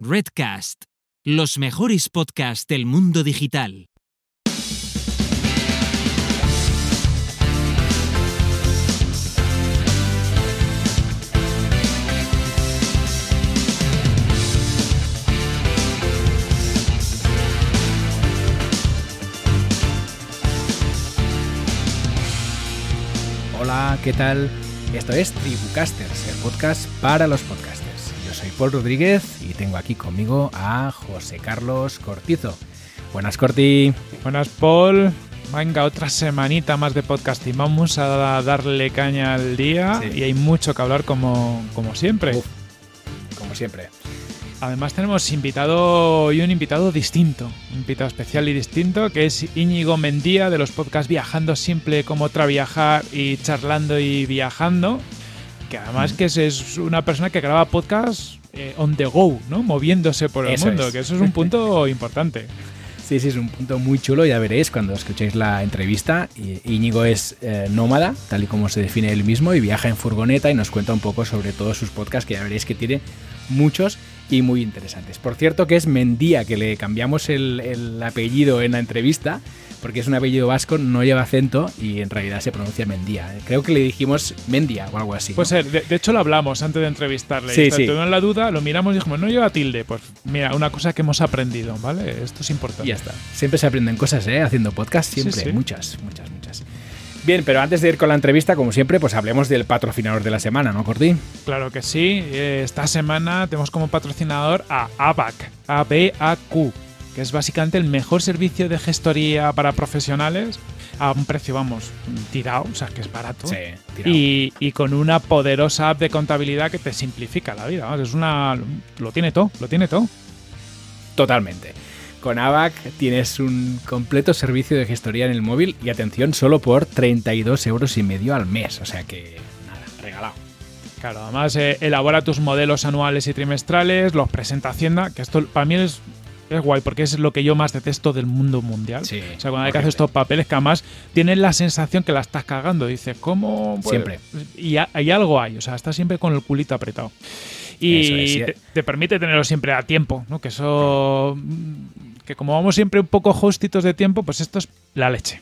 Redcast, los mejores podcasts del mundo digital. Hola, ¿qué tal? Esto es Tribucasters, el podcast para los podcasters. Soy Paul Rodríguez y tengo aquí conmigo a José Carlos Cortizo. Buenas, Corti. Buenas, Paul. Venga, otra semanita más de podcasting. Vamos a darle caña al día Sí. y hay mucho que hablar como, como siempre. Uf, como siempre. Además tenemos invitado y un invitado distinto, un invitado especial y distinto, que es Íñigo Mendía de los podcasts Viajando Simple como otra viajar y charlando y viajando, que además que es, una persona que graba podcasts eh, on the go, ¿no? Moviéndose por el Eso mundo, es. que eso es un punto importante. Sí, sí, es un punto muy chulo, ya veréis cuando escuchéis la entrevista. Íñigo es eh, nómada, tal y como se define él mismo, y viaja en furgoneta y nos cuenta un poco sobre todos sus podcasts, que ya veréis que tiene muchos y muy interesantes. Por cierto que es Mendía, que le cambiamos el, el apellido en la entrevista, porque es un apellido vasco, no lleva acento y en realidad se pronuncia Mendía. Creo que le dijimos Mendia o algo así. ¿no? Pues de, de hecho lo hablamos antes de entrevistarle. Sí, Y sí. Tuvimos la duda, lo miramos y dijimos, no lleva tilde. Pues mira, una cosa que hemos aprendido, ¿vale? Esto es importante. Y ya está. Siempre se aprenden cosas, ¿eh? Haciendo podcast, siempre. sí. Muchas, muchas, muchas. Bien, pero antes de ir con la entrevista, como siempre, pues hablemos del patrocinador de la semana, ¿no, Corti? Claro que sí. Eh, Esta semana tenemos como patrocinador a ABAC, A-B-A-Q, que es básicamente el mejor servicio de gestoría para profesionales a un precio, vamos, tirado, o sea, que es barato. tirado. Y, y con una poderosa app de contabilidad que te simplifica la vida. es una. Lo tiene todo, lo tiene todo. Totalmente. Con ABAC tienes un completo servicio de gestoría en el móvil y atención, solo por 32 euros y medio al mes. O sea que, nada, regalado. Claro, además eh, elabora tus modelos anuales y trimestrales, los presenta Hacienda, que esto para mí es, es guay, porque es lo que yo más detesto del mundo mundial. Sí, o sea, cuando hay que hacer estos papeles que además tienes la sensación que la estás cagando. Dices, ¿cómo? Pues- Siempre. Y hay algo hay, o sea, estás siempre con el culito apretado. Y Eso es, sí. te, te permite tenerlo siempre a tiempo, ¿no? Que eso. Que como vamos siempre un poco justitos de tiempo, pues esto es la leche.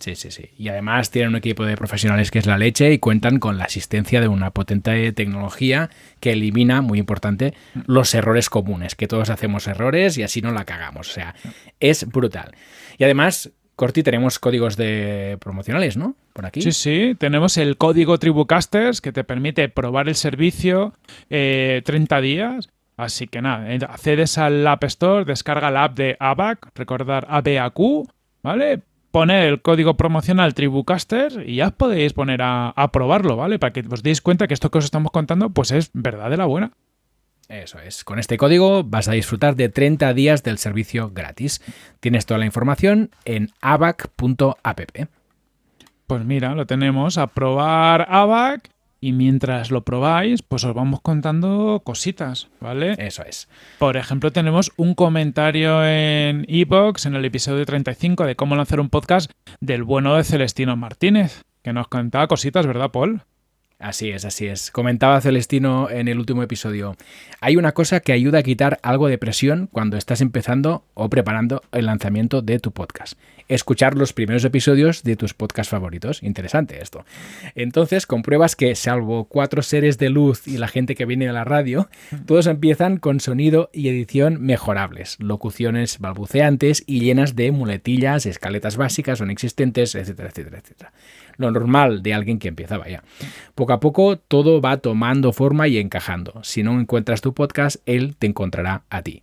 Sí, sí, sí. Y además tienen un equipo de profesionales que es la leche y cuentan con la asistencia de una potente tecnología que elimina, muy importante, los errores comunes, que todos hacemos errores y así no la cagamos. O sea, es brutal. Y además, Corti, tenemos códigos de promocionales, ¿no? Por aquí. Sí, sí, tenemos el código Tribucasters que te permite probar el servicio eh, 30 días. Así que nada, eh, accedes al App Store, descarga la app de ABAC, recordar ABAQ, ¿vale? Poner el código promocional Tribucasters y ya os podéis poner a, a probarlo, ¿vale? Para que os deis cuenta que esto que os estamos contando pues es verdad de la buena. Eso es. Con este código vas a disfrutar de 30 días del servicio gratis. Tienes toda la información en abac.app. Pues mira, lo tenemos a probar ABAC y mientras lo probáis pues os vamos contando cositas, ¿vale? Eso es. Por ejemplo, tenemos un comentario en Evox en el episodio 35 de cómo lanzar un podcast del bueno de Celestino Martínez, que nos contaba cositas, ¿verdad, Paul? Así es, así es. Comentaba Celestino en el último episodio. Hay una cosa que ayuda a quitar algo de presión cuando estás empezando o preparando el lanzamiento de tu podcast. Escuchar los primeros episodios de tus podcasts favoritos. Interesante esto. Entonces compruebas que, salvo cuatro seres de luz y la gente que viene a la radio, todos empiezan con sonido y edición mejorables, locuciones balbuceantes y llenas de muletillas, escaletas básicas o inexistentes, etcétera, etcétera, etcétera. Lo normal de alguien que empieza, vaya. Poco a poco todo va tomando forma y encajando. Si no encuentras tu podcast, él te encontrará a ti.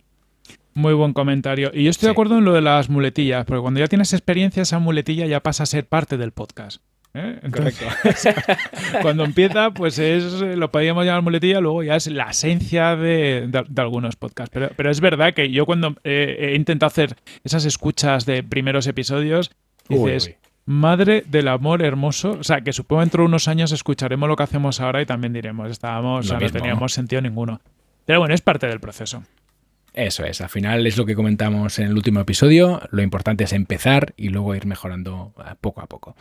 Muy buen comentario. Y yo estoy Sí. de acuerdo en lo de las muletillas, porque cuando ya tienes experiencia, esa muletilla ya pasa a ser parte del podcast. ¿eh? Entonces, cuando empieza, pues es lo podríamos llamar muletilla, luego ya es la esencia de, de- de algunos podcasts. Pero, pero es verdad que yo cuando eh, he intentado hacer esas escuchas de primeros episodios, Uy, dices, uy. Madre del amor hermoso. O sea, que supongo dentro de unos años escucharemos lo que hacemos ahora y también diremos, estábamos, o sea, no teníamos sentido ninguno. Pero bueno, es parte del proceso. Eso es, al final es lo que comentamos en el último episodio, lo importante es empezar y luego ir mejorando eh, poco a poco.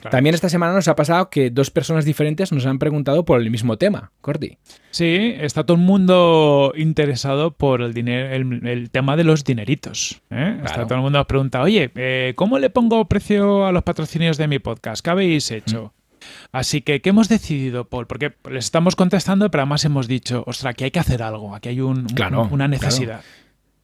Claro. También esta semana nos ha pasado que dos personas diferentes nos han preguntado por el mismo tema, Corti. Sí, está todo el mundo interesado por el, dinero, el, el tema de los dineritos. ¿eh? Está todo el mundo pregunta, oye, eh, ¿cómo le pongo precio a los patrocinios de mi podcast? ¿Qué habéis hecho? Así que, ¿qué hemos decidido, Paul? Porque les estamos contestando, pero además hemos dicho, ostras, aquí hay que hacer algo, aquí hay un- un- Claro, una necesidad.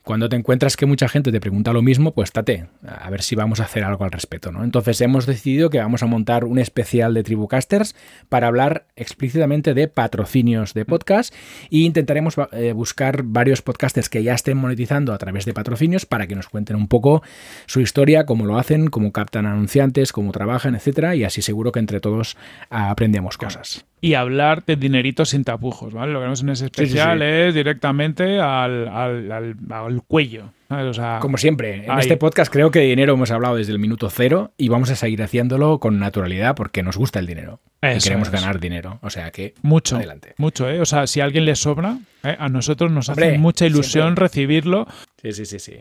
Cuando te encuentras que mucha gente te pregunta lo mismo, pues tate, a ver si vamos a hacer algo al respecto, ¿no? Entonces hemos decidido que vamos a montar un especial de Tribucasters para hablar explícitamente de patrocinios de podcast e intentaremos eh, buscar varios podcasters que ya estén monetizando a través de patrocinios para que nos cuenten un poco su historia, cómo lo hacen, cómo captan anunciantes, cómo trabajan, etcétera, y así seguro que entre todos aprendemos cosas. Y hablar de dineritos sin tapujos, ¿vale? Lo que vemos en ese especial sí. es directamente al, al- al- al cuello. O sea, Como siempre, en Ahí. este podcast creo que de dinero hemos hablado desde el minuto cero y vamos a seguir haciéndolo con naturalidad porque nos gusta el dinero. y queremos ganar dinero. O sea que Mucho, Adelante. mucho, ¿eh? O sea, si a alguien le sobra, ¿eh? a nosotros nos Hombre, hace mucha ilusión siempre. recibirlo. sí, sí, sí, sí.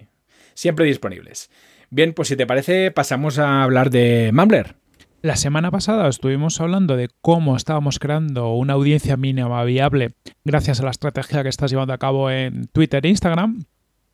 Siempre disponibles. Bien, pues si te parece, pasamos a hablar de Mumbler. La semana pasada estuvimos hablando de cómo estábamos creando una audiencia mínima viable gracias a la estrategia que estás llevando a cabo en Twitter e Instagram.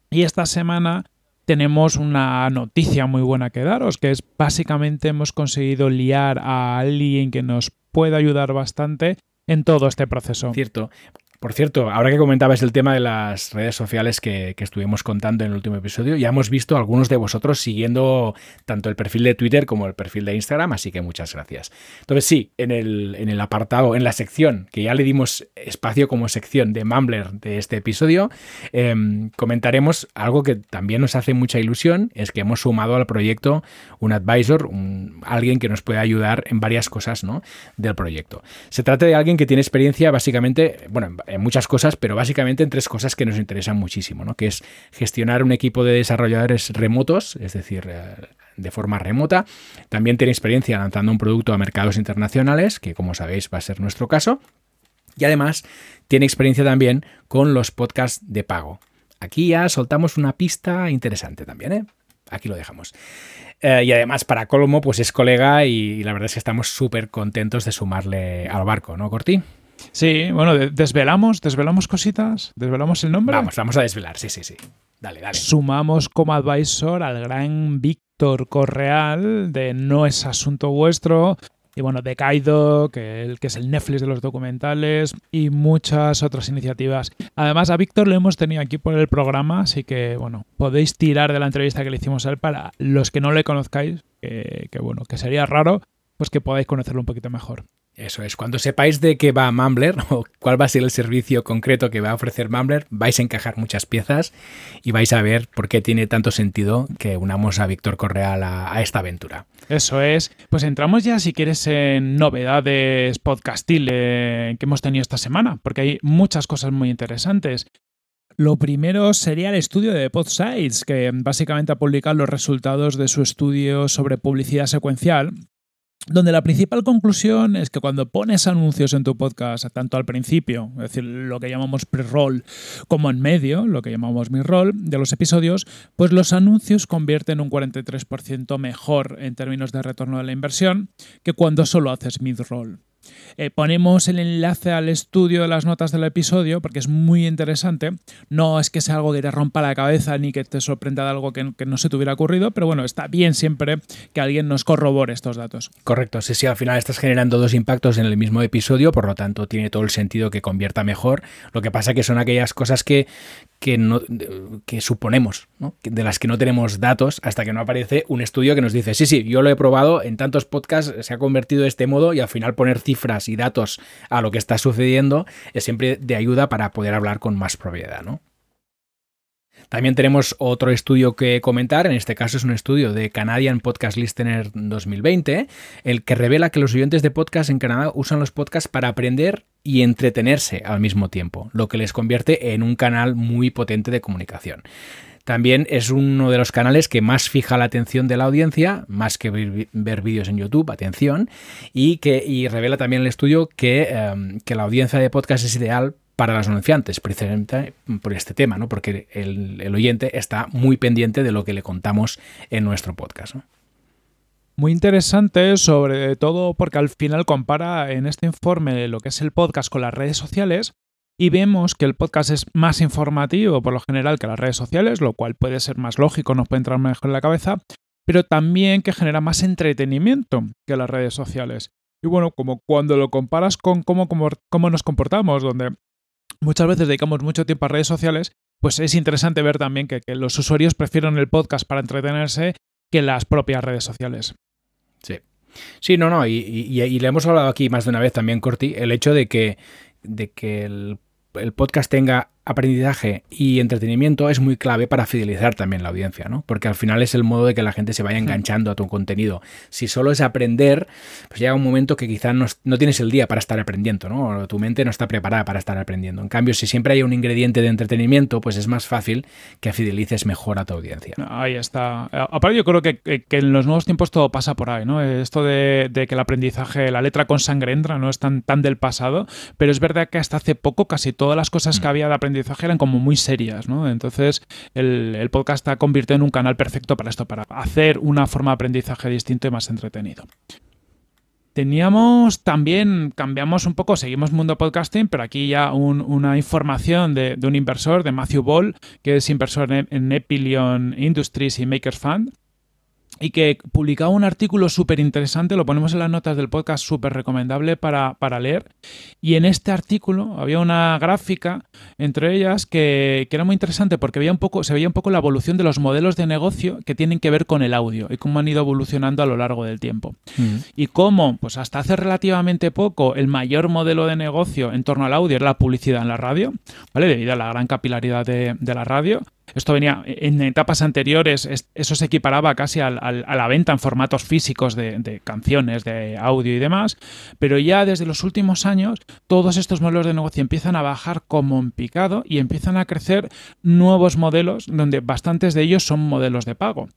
Y esta semana tenemos una noticia muy buena que daros, que es básicamente hemos conseguido liar a alguien que nos puede ayudar bastante en todo este proceso. Cierto. Por cierto, ahora que comentabas el tema de las redes sociales que, que estuvimos contando en el último episodio, ya hemos visto algunos de vosotros siguiendo tanto el perfil de Twitter como el perfil de Instagram, así que muchas gracias. Entonces sí, en el, en el apartado, en la sección, que ya le dimos espacio como sección de Mumbler de este episodio, em, comentaremos algo que también nos hace mucha ilusión, es que hemos sumado al proyecto un advisor, un- alguien que nos puede ayudar en varias cosas ¿no? del proyecto. Se trata de alguien que tiene experiencia básicamente, bueno, en- muchas cosas, pero básicamente en tres cosas que nos interesan muchísimo, ¿no? que es gestionar un equipo de desarrolladores remotos, es decir, eh, de forma remota. También tiene experiencia lanzando un producto a mercados internacionales, que como sabéis va a ser nuestro caso. Y además tiene experiencia también con los podcasts de pago. Aquí ya soltamos una pista interesante también, ¿eh? Aquí lo dejamos. Eh, y además, para Colmo, pues es colega y la verdad es que estamos súper contentos de sumarle al barco, ¿no, Corti? Sí, bueno, de- desvelamos, desvelamos cositas, desvelamos el nombre. Vamos, vamos a desvelar, sí, sí, sí. Dale, dale. Sumamos como advisor al gran Víctor Correal de No es asunto vuestro. Y bueno, de Kaido, que, el, que es el Netflix de los documentales, y muchas otras iniciativas. Además, a Víctor lo hemos tenido aquí por el programa, así que bueno, podéis tirar de la entrevista que le hicimos a él para los que no le conozcáis, que, que bueno, que sería raro, pues que podáis conocerlo un poquito mejor. Eso es, cuando sepáis de qué va Mumbler o cuál va a ser el servicio concreto que va a ofrecer Mumbler, vais a encajar muchas piezas y vais a ver por qué tiene tanto sentido que unamos a Víctor Correal a, esta aventura. Eso es. Pues entramos ya, si quieres, en novedades podcastil que hemos tenido esta semana, porque hay muchas cosas muy interesantes. Lo primero sería el estudio de PodSites, que básicamente ha publicado los resultados de su estudio sobre publicidad secuencial, donde la principal conclusión es que cuando pones anuncios en tu podcast, tanto al principio, es decir, lo que llamamos pre-roll, como en medio, lo que llamamos mid-roll, de los episodios, pues los anuncios convierten un 43% mejor en términos de retorno de la inversión que cuando solo haces mid-roll. Eh, ponemos el enlace al estudio de las notas del episodio porque es muy interesante. No es que sea algo que te rompa la cabeza ni que te sorprenda de algo que, que no se te hubiera ocurrido, pero bueno, está bien siempre que alguien nos corrobore estos datos. Correcto, sí, sí, al final estás generando dos impactos en el mismo episodio, por lo tanto tiene todo el sentido que convierta mejor. Lo que pasa que son aquellas cosas que, que, no, que suponemos, de las que no tenemos datos hasta que no aparece un estudio que nos dice, sí, sí, yo lo he probado, en tantos podcasts se ha convertido de este modo y al final poner cifras y datos a lo que está sucediendo es siempre de ayuda para poder hablar con más propiedad, ¿no? También tenemos otro estudio que comentar, en este caso es un estudio de Canadian Podcast Listener 2020, el que revela que los oyentes de podcast en Canadá usan los podcasts para aprender y entretenerse al mismo tiempo, lo que les convierte en un canal muy potente de comunicación. También es uno de los canales que más fija la atención de la audiencia, más que ver vídeos en YouTube, atención, y que y revela también el estudio que, um, que la audiencia de podcast es ideal para los anunciantes, precisamente por este tema, ¿no? porque el, el oyente está muy pendiente de lo que le contamos en nuestro podcast. Muy interesante, sobre todo porque al final compara en este informe lo que es el podcast con las redes sociales y vemos que el podcast es más informativo por lo general que las redes sociales, lo cual puede ser más lógico, nos puede entrar mejor en la cabeza, pero también que genera más entretenimiento que las redes sociales. Y bueno, como cuando lo comparas con cómo, cómo, nos comportamos, donde muchas veces dedicamos mucho tiempo a redes sociales, pues es interesante ver también que, los usuarios prefieren el podcast para entretenerse que las propias redes sociales. Sí. Sí, no, no, y, y, le hemos hablado aquí más de una vez también, Corti, el hecho de que, de que el, el podcast tenga aprendizaje y entretenimiento es muy clave para fidelizar también la audiencia, ¿no? Porque al final es el modo de que la gente se vaya enganchando a tu contenido. Si solo es aprender, pues llega un momento que quizás no, tienes el día para estar aprendiendo, ¿no? tu mente no está preparada para estar aprendiendo. En cambio, si siempre hay un ingrediente de entretenimiento, pues es más fácil que fidelices mejor a tu audiencia. Ahí está. Aparte, yo creo que, en los nuevos tiempos todo pasa por ahí, ¿no? Esto de, que el aprendizaje, la letra con sangre entra, no es tan, tan del pasado, pero es verdad que hasta hace poco casi todas las cosas que mm. había de aprendizaje eran como muy serias, ¿no? Entonces el, podcast está convirtiendo en un canal perfecto para esto, para hacer una forma de aprendizaje distinto y más entretenido. Teníamos también, cambiamos un poco, seguimos Mundo Podcasting, pero aquí ya una información de, un inversor, de Matthew Ball, que es inversor en, en Epilion Industries y Makers Fund, y que publicaba un artículo súper interesante, lo ponemos en las notas del podcast, súper recomendable para, leer. Y en este artículo había una gráfica entre ellas que, era muy interesante porque un poco, se veía un poco la evolución de los modelos de negocio que tienen que ver con el audio y cómo han ido evolucionando a lo largo del tiempo. Mm. Y cómo, pues hasta hace relativamente poco, el mayor modelo de negocio en torno al audio era la publicidad en la radio, ¿vale? Debido a la gran capilaridad de, de la radio. Esto venía en etapas anteriores, eso se equiparaba casi a la venta en formatos físicos de, canciones, de audio y demás, pero ya desde los últimos años todos estos modelos de negocio empiezan a bajar como en picado y empiezan a crecer nuevos modelos donde bastantes de ellos son modelos de pago.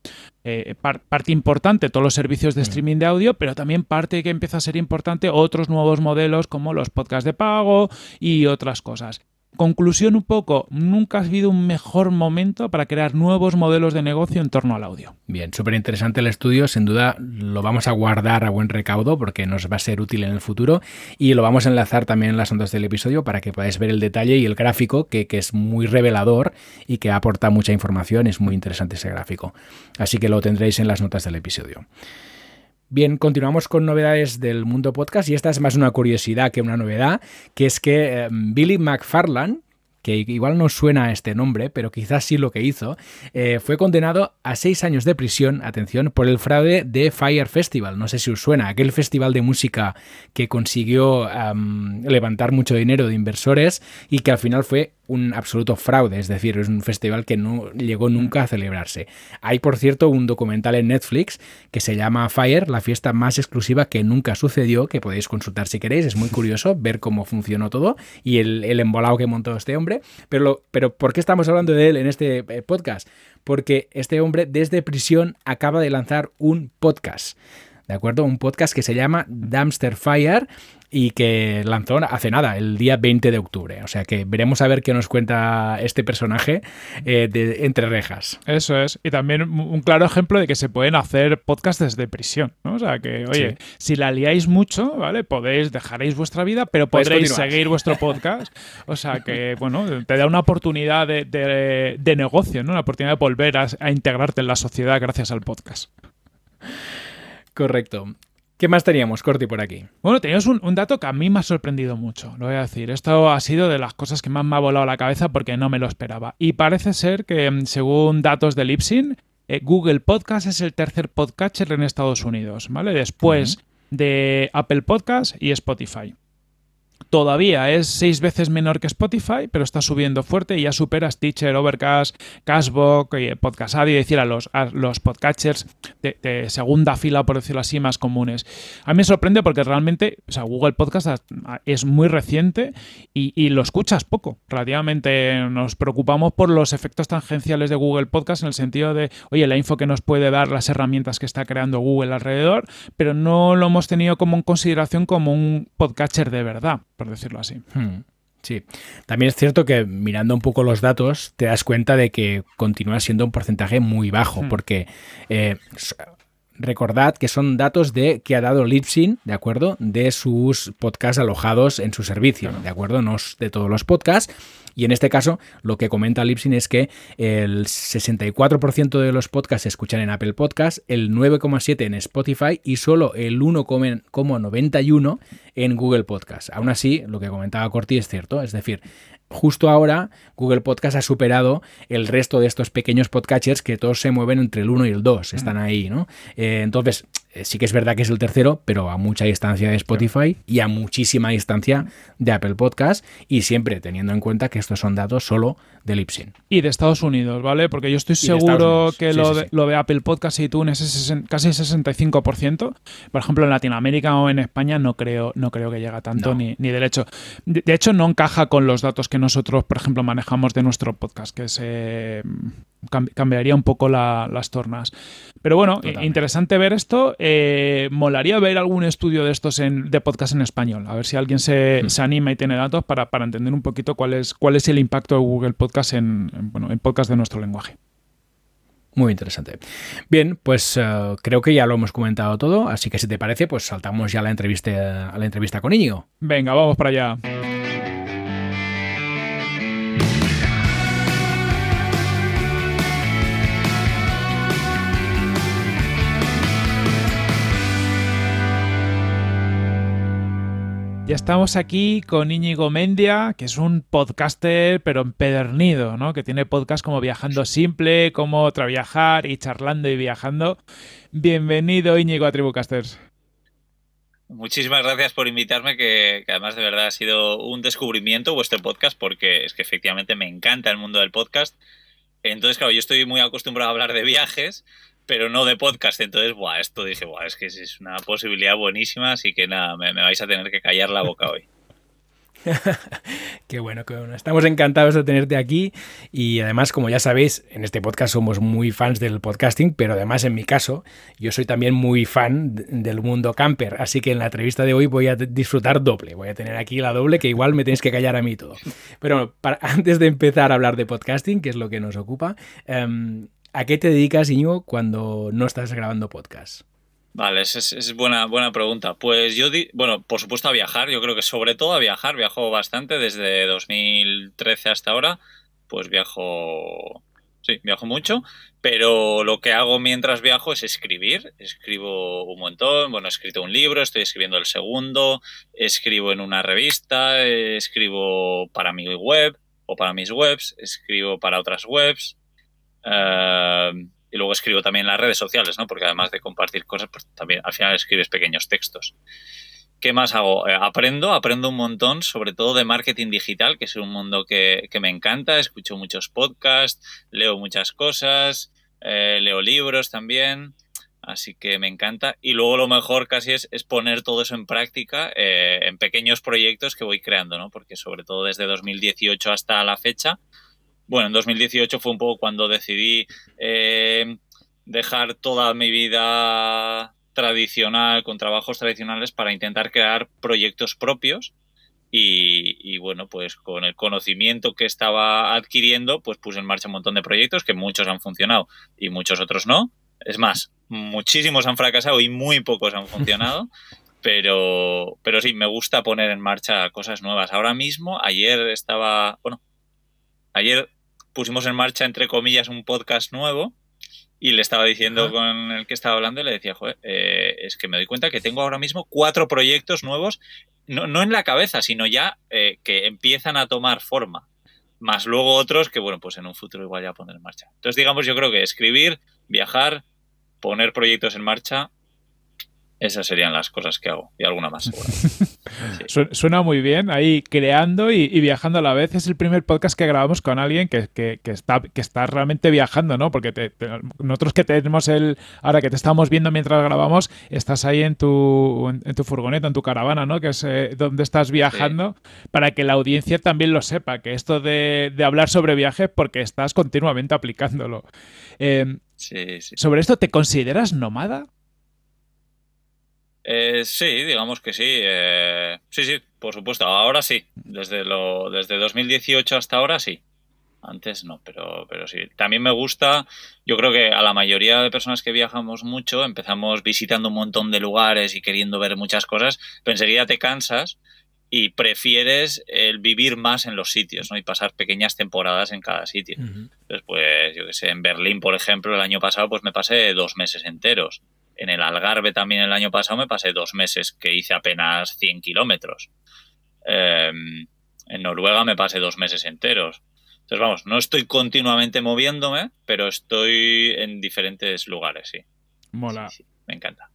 Eh, parte importante todos los servicios de mm. streaming de audio, pero también parte que empieza a ser importante otros nuevos modelos como los podcasts de pago y otras cosas. Conclusión un poco, nunca ha habido un mejor momento para crear nuevos modelos de negocio en torno al audio. Bien, súper interesante el estudio, sin duda lo vamos a guardar a buen recaudo porque nos va a ser útil en el futuro y lo vamos a enlazar también en las ondas del episodio para que podáis ver el detalle y el gráfico que, que es muy revelador y que aporta mucha información, es muy interesante ese gráfico. Así que lo tendréis en las notas del episodio. Bien, continuamos con novedades del mundo podcast y esta es más una curiosidad que una novedad, que es que eh, Billy McFarland, que igual no suena a este nombre, pero quizás sí lo que hizo, eh, fue condenado a seis años de prisión, atención, por el fraude de Fire Festival. No sé si os suena, aquel festival de música que consiguió levantar mucho dinero de inversores y que al final fue un absoluto fraude, es decir, es un festival que no llegó nunca a celebrarse. Hay, por cierto, un documental en Netflix que se llama Fire, la fiesta más exclusiva que nunca sucedió, que podéis consultar si queréis, es muy curioso ver cómo funcionó todo y el, el embolado que montó este hombre. Pero, pero, ¿por qué estamos hablando de él en este eh, podcast? Porque este hombre desde prisión acaba de lanzar un podcast. ¿De acuerdo? Un podcast que se llama Dumpster Fire y que lanzó hace nada, el día 20 de octubre. O sea que veremos a ver qué nos cuenta este personaje eh, de entre rejas. Eso es. Y también un claro ejemplo de que se pueden hacer podcasts desde prisión. ¿no? O sea que, oye, si la liáis mucho, ¿vale? Podéis, dejaréis vuestra vida, pero podréis seguir vuestro podcast. O sea que, bueno, te da una oportunidad de, negocio, ¿no? Una oportunidad de volver a, a integrarte en la sociedad gracias al podcast. Correcto. ¿Qué más teníamos, Corti, por aquí? Bueno, teníamos un, dato que a mí me ha sorprendido mucho, lo voy a decir. Esto ha sido de las cosas que más me ha volado la cabeza porque no me lo esperaba. Y parece ser que, mm, según datos de Lipsin, eh, Google Podcast es el tercer podcatcher en Estados Unidos, ¿vale? Después de Apple Podcast y Spotify. Todavía es seis veces menor que Spotify, pero está subiendo fuerte y ya supera Stitcher, Overcast, Cashbox, Podcast Addict, es decir, a los, los podcatchers de, segunda fila, por decirlo así, más comunes. A mí me sorprende porque realmente o sea, Google Podcast es muy reciente y, lo escuchas poco. Relativamente nos preocupamos por los efectos tangenciales de Google Podcast en el sentido de, oye, la info que nos puede dar, las herramientas que está creando Google alrededor, pero no lo hemos tenido como en consideración como un podcatcher de verdad decirlo así. Hmm. Sí, también es cierto que mirando un poco los datos te das cuenta de que continúa siendo un porcentaje muy bajo, Hmm. porque eh, recordad que son datos de que ha dado Libsyn, ¿de acuerdo? De sus podcasts alojados en su servicio, ¿de acuerdo? No de todos los podcasts. Y en este caso, lo que comenta Libsyn es que el 64% de los podcasts se escuchan en Apple Podcasts, el 9,7% en Spotify y solo el 1,91% en Google Podcasts. Aún así, lo que comentaba Corti es cierto, es decir, justo ahora Google Podcast ha superado el resto de estos pequeños podcatchers que todos se mueven entre el 1 y el 2, están ahí, ¿no? Eh, entonces, sí que es verdad que es el tercero, pero a mucha distancia de Spotify y a muchísima distancia de Apple Podcast y siempre teniendo en cuenta que estos son datos solo de Libsyn. Y de Estados Unidos, ¿vale? Porque yo estoy seguro que Sí, lo, sí, de, sí. lo de Apple Podcast y iTunes es casi 65%. Por ejemplo, en Latinoamérica o en España no creo, no creo que llegue a tanto No. ni, ni de hecho. De, de hecho, no encaja con los datos que nosotros, por ejemplo, manejamos de nuestro podcast, que se cam- cambiaría un poco la- las tornas. Pero bueno, Totalmente. interesante ver esto. Eh, molaría ver algún estudio de estos en, de podcast en español. A ver si alguien se, Hmm. se anima y tiene datos para, para entender un poquito cuál es, cuál es el impacto de Google Podcast en, en, bueno, en podcast de nuestro lenguaje. Muy interesante. Bien, pues eh, creo que ya lo hemos comentado todo, así que si te parece, pues saltamos ya a la entrevista, a la entrevista con Íñigo. Venga, vamos para allá. Ya estamos aquí con Íñigo Mendia, que es un podcaster pero empedernido, ¿no? Que tiene podcast como Viajando Simple, como Traviajar y Charlando y Viajando. Bienvenido Íñigo a Tribucasters. Muchísimas gracias por invitarme, que, que además de verdad ha sido un descubrimiento vuestro podcast, porque es que efectivamente me encanta el mundo del podcast. Entonces, claro, yo estoy muy acostumbrado a hablar de viajes, pero no de podcast. Entonces, buah, esto dije, buah, es que es una posibilidad buenísima, así que nada, me, me vais a tener que callar la boca hoy. Qué bueno, qué bueno. Estamos encantados de tenerte aquí y además, como ya sabéis, en este podcast somos muy fans del podcasting, pero además en mi caso, yo soy también muy fan del mundo camper, así que en la entrevista de hoy voy a disfrutar doble, voy a tener aquí la doble que igual me tenéis que callar a mí todo. Pero para- antes de empezar a hablar de podcasting, que es lo que nos ocupa, em, ¿a qué te dedicas, Iñigo, cuando no estás grabando podcast? Vale, es, es- buena, buena pregunta. Pues yo, bueno, por supuesto a viajar, yo creo que sobre todo a viajar, viajo bastante desde 2013 hasta ahora, pues viajo, sí, viajo mucho, pero lo que hago mientras viajo es escribir, escribo un montón, bueno, he escrito un libro, estoy escribiendo el segundo, escribo en una revista, eh, escribo para mi web o para mis webs, escribo para otras webs. Eh, y luego escribo también en las redes sociales, ¿no? Porque además de compartir cosas, pues también al final escribes pequeños textos. ¿Qué más hago? Eh, aprendo, aprendo un montón, sobre todo de marketing digital, que es un mundo que, que me encanta. Escucho muchos podcasts, leo muchas cosas, eh, leo libros también. Así que me encanta. Y luego lo mejor casi es, es poner todo eso en práctica eh, en pequeños proyectos que voy creando, ¿no? Porque sobre todo desde 2018 hasta la fecha, bueno, en 2018 fue un poco cuando decidí eh, dejar toda mi vida tradicional, con trabajos tradicionales, para intentar crear proyectos propios. Y, y, bueno, pues con el conocimiento que estaba adquiriendo, pues puse en marcha un montón de proyectos que muchos han funcionado y muchos otros no. Es más, muchísimos han fracasado y muy pocos han funcionado. Pero, pero sí, me gusta poner en marcha cosas nuevas. Ahora mismo, ayer estaba, bueno, ayer pusimos en marcha, entre comillas, un podcast nuevo y le estaba diciendo con el que estaba hablando, le decía, joder, eh, es que me doy cuenta que tengo ahora mismo cuatro proyectos nuevos, no, no en la cabeza, sino ya eh, que empiezan a tomar forma. Más luego otros que, bueno, pues en un futuro igual ya poner en marcha. Entonces, digamos, yo creo que escribir, viajar, poner proyectos en marcha, esas serían las cosas que hago. Y alguna más, seguro. Suena muy bien, ahí creando y, y viajando a la vez. Es el primer podcast que grabamos con alguien que, que- que está, que está realmente viajando, ¿no? Porque te- te- nosotros que tenemos el. Ahora que te estamos viendo mientras grabamos, estás ahí en tu, en, en tu furgoneta, en tu caravana, ¿no? Que es eh, donde estás viajando, para que la audiencia también lo sepa, que esto de, de hablar sobre viajes, porque estás continuamente aplicándolo. Eh, Sí, sí. sobre esto, ¿te consideras nómada? Eh, sí, digamos que sí. Eh, sí, sí, por supuesto. Ahora sí. Desde, lo, desde 2018 hasta ahora sí. Antes no, pero, pero sí. También me gusta, yo creo que a la mayoría de personas que viajamos mucho, empezamos visitando un montón de lugares y queriendo ver muchas cosas, pero enseguida te cansas y prefieres el vivir más en los sitios, ¿no? Y pasar pequeñas temporadas en cada sitio. Entonces, pues, yo qué sé, en Berlín, por ejemplo, el año pasado, pues me pasé dos meses enteros. En el Algarve también el año pasado me pasé dos meses que hice apenas 100 kilómetros. Em, en Noruega me pasé dos meses enteros. Entonces, vamos, no estoy continuamente moviéndome, pero estoy en diferentes lugares, sí. Mola. me encanta.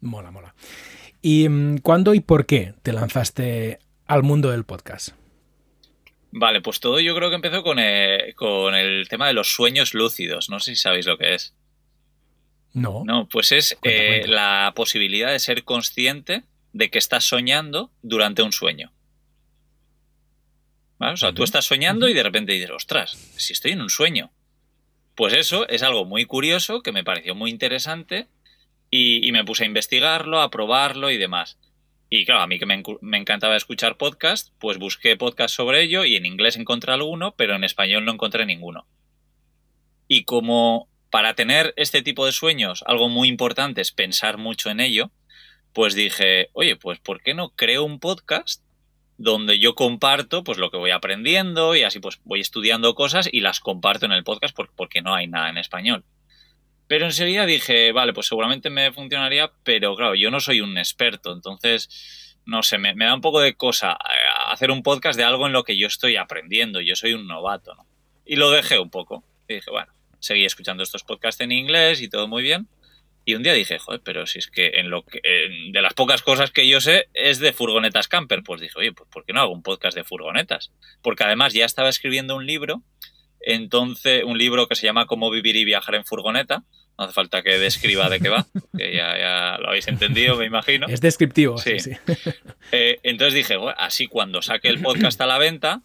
Mola, mola. ¿Y mm, cuándo y por qué te lanzaste al mundo del podcast? Vale, pues todo yo creo que empezó con con el tema de los sueños lúcidos. No sé si sabéis lo que es. No. No, pues es eh, la posibilidad de ser consciente de que estás soñando durante un sueño. O sea, tú estás soñando y de repente dices, ostras, si estoy en un sueño. Pues eso es algo muy curioso que me pareció muy interesante y, me puse a investigarlo, a probarlo y demás. Y claro, a mí que me, me encantaba escuchar podcast, pues busqué podcast sobre ello y en inglés encontré alguno, pero en español no encontré ninguno. Y como para tener este tipo de sueños, algo muy importante es pensar mucho en ello, pues dije, oye, pues ¿por qué no creo un podcast donde yo comparto pues lo que voy aprendiendo y así pues voy estudiando cosas y las comparto en el podcast porque no hay nada en español. Pero enseguida dije, vale, pues seguramente me funcionaría, pero claro, yo no soy un experto, entonces, no sé, me, da un poco de cosa eh, hacer un podcast de algo en lo que yo estoy aprendiendo, yo soy un novato, ¿no? Y lo dejé un poco. Y dije, bueno, seguí escuchando estos podcasts en inglés y todo muy bien. Y un día dije, joder, pero si es que en lo que de las pocas cosas que yo sé es de furgonetas camper, pues dije, oye, pues ¿por qué no hago un podcast de furgonetas? Porque además ya estaba escribiendo un libro, entonces un libro que se llama Cómo vivir y viajar en furgoneta. No hace falta que describa de qué va, que ya, lo habéis entendido, me imagino. Es descriptivo, sí. Eh, entonces dije, bueno, así cuando saque el podcast a la venta,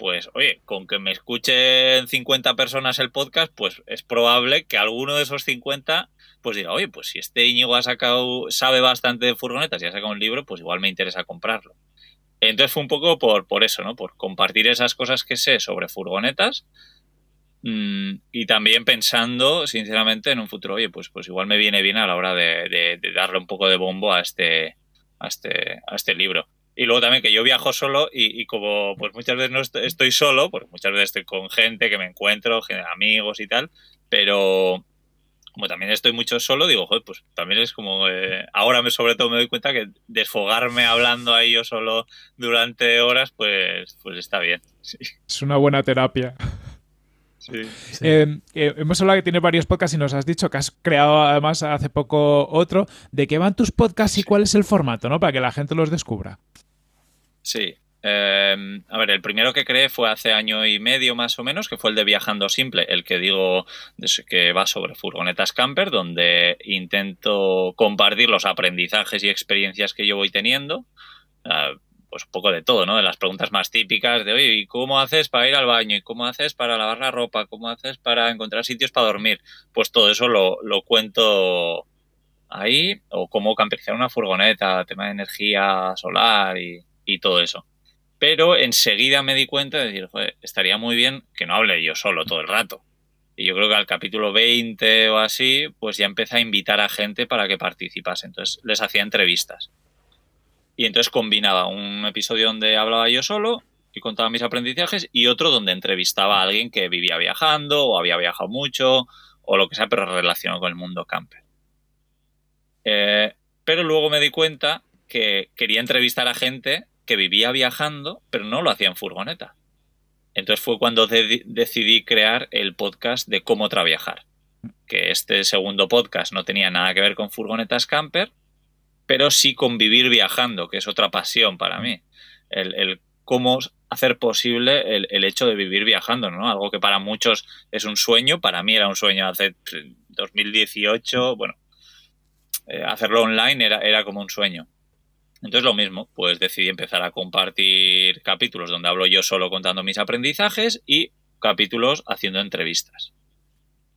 pues oye, con que me escuchen 50 personas el podcast, pues es probable que alguno de esos 50 pues diga, oye, pues si este Íñigo ha sacado, sabe bastante de furgonetas y ha sacado un libro, pues igual me interesa comprarlo. Entonces fue un poco por, por eso, ¿no? Por compartir esas cosas que sé sobre furgonetas mm, y también pensando, sinceramente, en un futuro, oye, pues, pues igual me viene bien a la hora de, darle un poco de bombo a este, a este, a este libro. Y luego también que yo viajo solo y, como pues muchas veces no estoy, solo, porque muchas veces estoy con gente que me encuentro, amigos y tal, pero, como también estoy mucho solo, digo, joder, pues también es como, eh, ahora me, sobre todo me doy cuenta que desfogarme hablando ahí yo solo durante horas, pues, pues está bien. Es una buena terapia. Sí. Eh, eh, hemos hablado que tienes varios podcasts y nos has dicho que has creado además hace poco otro. ¿De qué van tus podcasts y cuál es el formato, no? Para que la gente los descubra. Sí, Em, a ver, el primero que creé fue hace año y medio más o menos, que fue el de Viajando Simple, el que digo que va sobre furgonetas camper, donde intento compartir los aprendizajes y experiencias que yo voy teniendo. Ah, pues un poco de todo, ¿no? De las preguntas más típicas de, oye, ¿y cómo haces para ir al baño? ¿Y cómo haces para lavar la ropa? ¿Cómo haces para encontrar sitios para dormir? Pues todo eso lo, cuento ahí, o cómo camperizar una furgoneta, tema de energía solar y todo eso pero enseguida me di cuenta de decir, joder, estaría muy bien que no hable yo solo todo el rato. Y yo creo que al capítulo 20 o así, pues ya empecé a invitar a gente para que participase. Entonces les hacía entrevistas. Y entonces combinaba un episodio donde hablaba yo solo y contaba mis aprendizajes y otro donde entrevistaba a alguien que vivía viajando o había viajado mucho o lo que sea, pero relacionado con el mundo camper. Eh, pero luego me di cuenta que quería entrevistar a gente que vivía viajando, pero no lo hacía en furgoneta. Entonces fue cuando decidí crear el podcast de cómo traviajar. Que este segundo podcast no tenía nada que ver con furgonetas camper, pero sí con vivir viajando, que es otra pasión para mí. El, cómo hacer posible el, hecho de vivir viajando, ¿no? Algo que para muchos es un sueño, para mí era un sueño hace 2018, bueno, eh, hacerlo online era, era como un sueño. Entonces lo mismo, pues decidí empezar a compartir capítulos donde hablo yo solo contando mis aprendizajes y capítulos haciendo entrevistas.